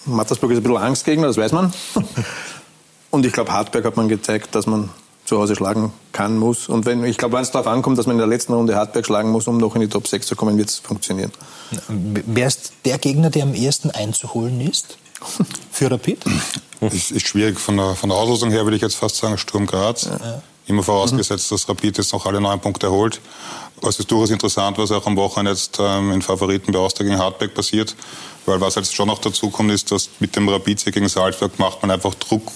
Mattersburg ist ein bisschen Angstgegner, das weiß man. <laughs> Und ich glaube, Hartberg hat man gezeigt, dass man zu Hause schlagen kann, muss. Und wenn, ich glaube, wenn es darauf ankommt, dass man in der letzten Runde Hartberg schlagen muss, um noch in die Top 6 zu kommen, wird es funktionieren. Wer ist der Gegner, der am ersten einzuholen ist? <laughs> Für Rapid? Es ist schwierig. Von der, von der Auslosung her würde ich jetzt fast sagen Sturm Graz. Ja. Immer vorausgesetzt, mhm. dass Rapid jetzt noch alle neun Punkte erholt. Es ist durchaus interessant, was auch am Wochenende jetzt ähm, in Favoriten bei Austria gegen Hartberg passiert. Weil was jetzt schon noch dazu kommt, ist, dass mit dem Rapid gegen Salzburg macht man einfach Druck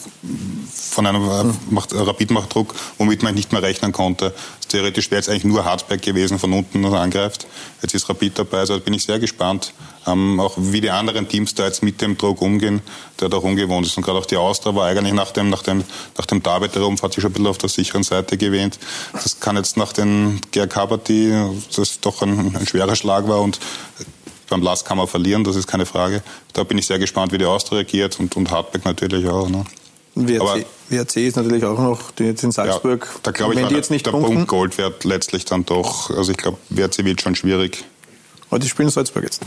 von einem, äh, macht, Rapid macht Druck, womit man nicht mehr rechnen konnte. Theoretisch wäre es eigentlich nur Hartberg gewesen, von unten was angreift. Jetzt ist Rapid dabei, also bin ich sehr gespannt, ähm, auch wie die anderen Teams da jetzt mit dem Druck umgehen, der doch ungewohnt ist. Und gerade auch die Austria war eigentlich nach dem, nach dem, nach dem Derby-Rumpf hat sich schon ein bisschen auf der sicheren Seite gewähnt. Das kann jetzt nach den GRK-Partie, das doch ein, ein schwerer Schlag war und beim Last kann man verlieren, das ist keine Frage. Da bin ich sehr gespannt, wie die Austria reagiert und, und Hartberg natürlich auch. Ne? WRC, Aber, WRC ist natürlich auch noch die jetzt in Salzburg. Ja, da glaube ich, wenn die jetzt nicht der punkten, Punkt Gold wird letztlich dann doch. Also ich glaube, WRC wird schon schwierig. Aber die spielen Salzburg jetzt.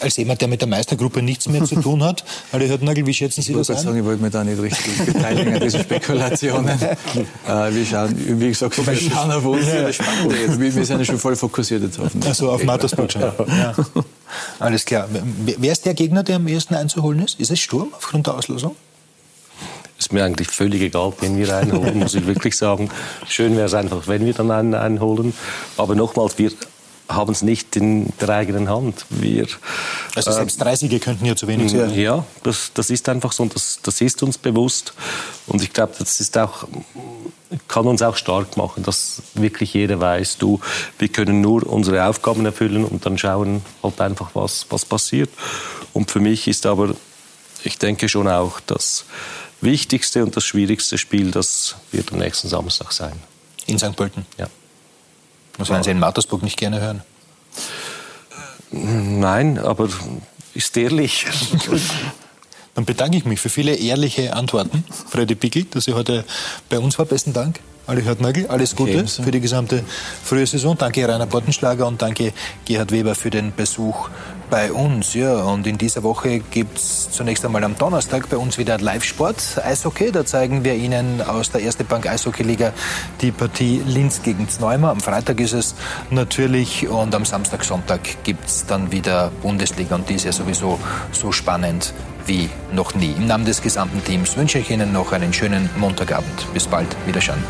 Als jemand, der mit der Meistergruppe nichts mehr zu tun hat, <laughs> Adi Hörtnagel, wie schätzen Sie ich das ein? Sagen, ich wollte mich da nicht richtig beteiligen an diesen Spekulationen. <laughs> äh, wir schauen, wie gesagt, wir schauen auf uns. Ja. Wir, wir sind ja schon voll fokussiert jetzt auf Also auf Mattersburg schon. Ja. Alles klar. Wer ist der Gegner, der am ehesten einzuholen ist? Ist es Sturm aufgrund der Auslosung? ist mir eigentlich völlig egal, wen wir einholen, muss ich wirklich sagen. Schön wäre es einfach, wenn wir dann einen einholen. Aber nochmals, wir haben es nicht in der eigenen Hand. Wir, also selbst drei Siege könnten ja zu wenig sein. Ja, das, das ist einfach so und das, das ist uns bewusst. Und ich glaube, das ist auch, kann uns auch stark machen, dass wirklich jeder weiß, du, wir können nur unsere Aufgaben erfüllen und dann schauen halt einfach, was, was passiert. Und für mich ist aber, ich denke schon auch, dass wichtigste und das schwierigste Spiel, das wird am nächsten Samstag sein. In St. Pölten? Ja. Das werden Sie in Mattersburg nicht gerne hören? Nein, aber ist ehrlich. <laughs> Dann bedanke ich mich für viele ehrliche Antworten, Freddy Pickel, dass Sie heute bei uns war. Besten Dank. Ali Hartnagel, alles Gute okay, für die gesamte frühe Saison. Danke Rainer Bottenschlager und danke Gerhard Weber für den Besuch bei uns. Ja, und in dieser Woche gibt es zunächst einmal am Donnerstag bei uns wieder Live-Sport, Eishockey. Da zeigen wir Ihnen aus der Erste Bank Eishockey-Liga die Partie Linz gegen Zneumer. Am Freitag ist es natürlich und am Samstag, Sonntag gibt es dann wieder Bundesliga und die ist ja sowieso so spannend wie noch nie. Im Namen des gesamten Teams wünsche ich Ihnen noch einen schönen Montagabend. Bis bald, Wiederschauen.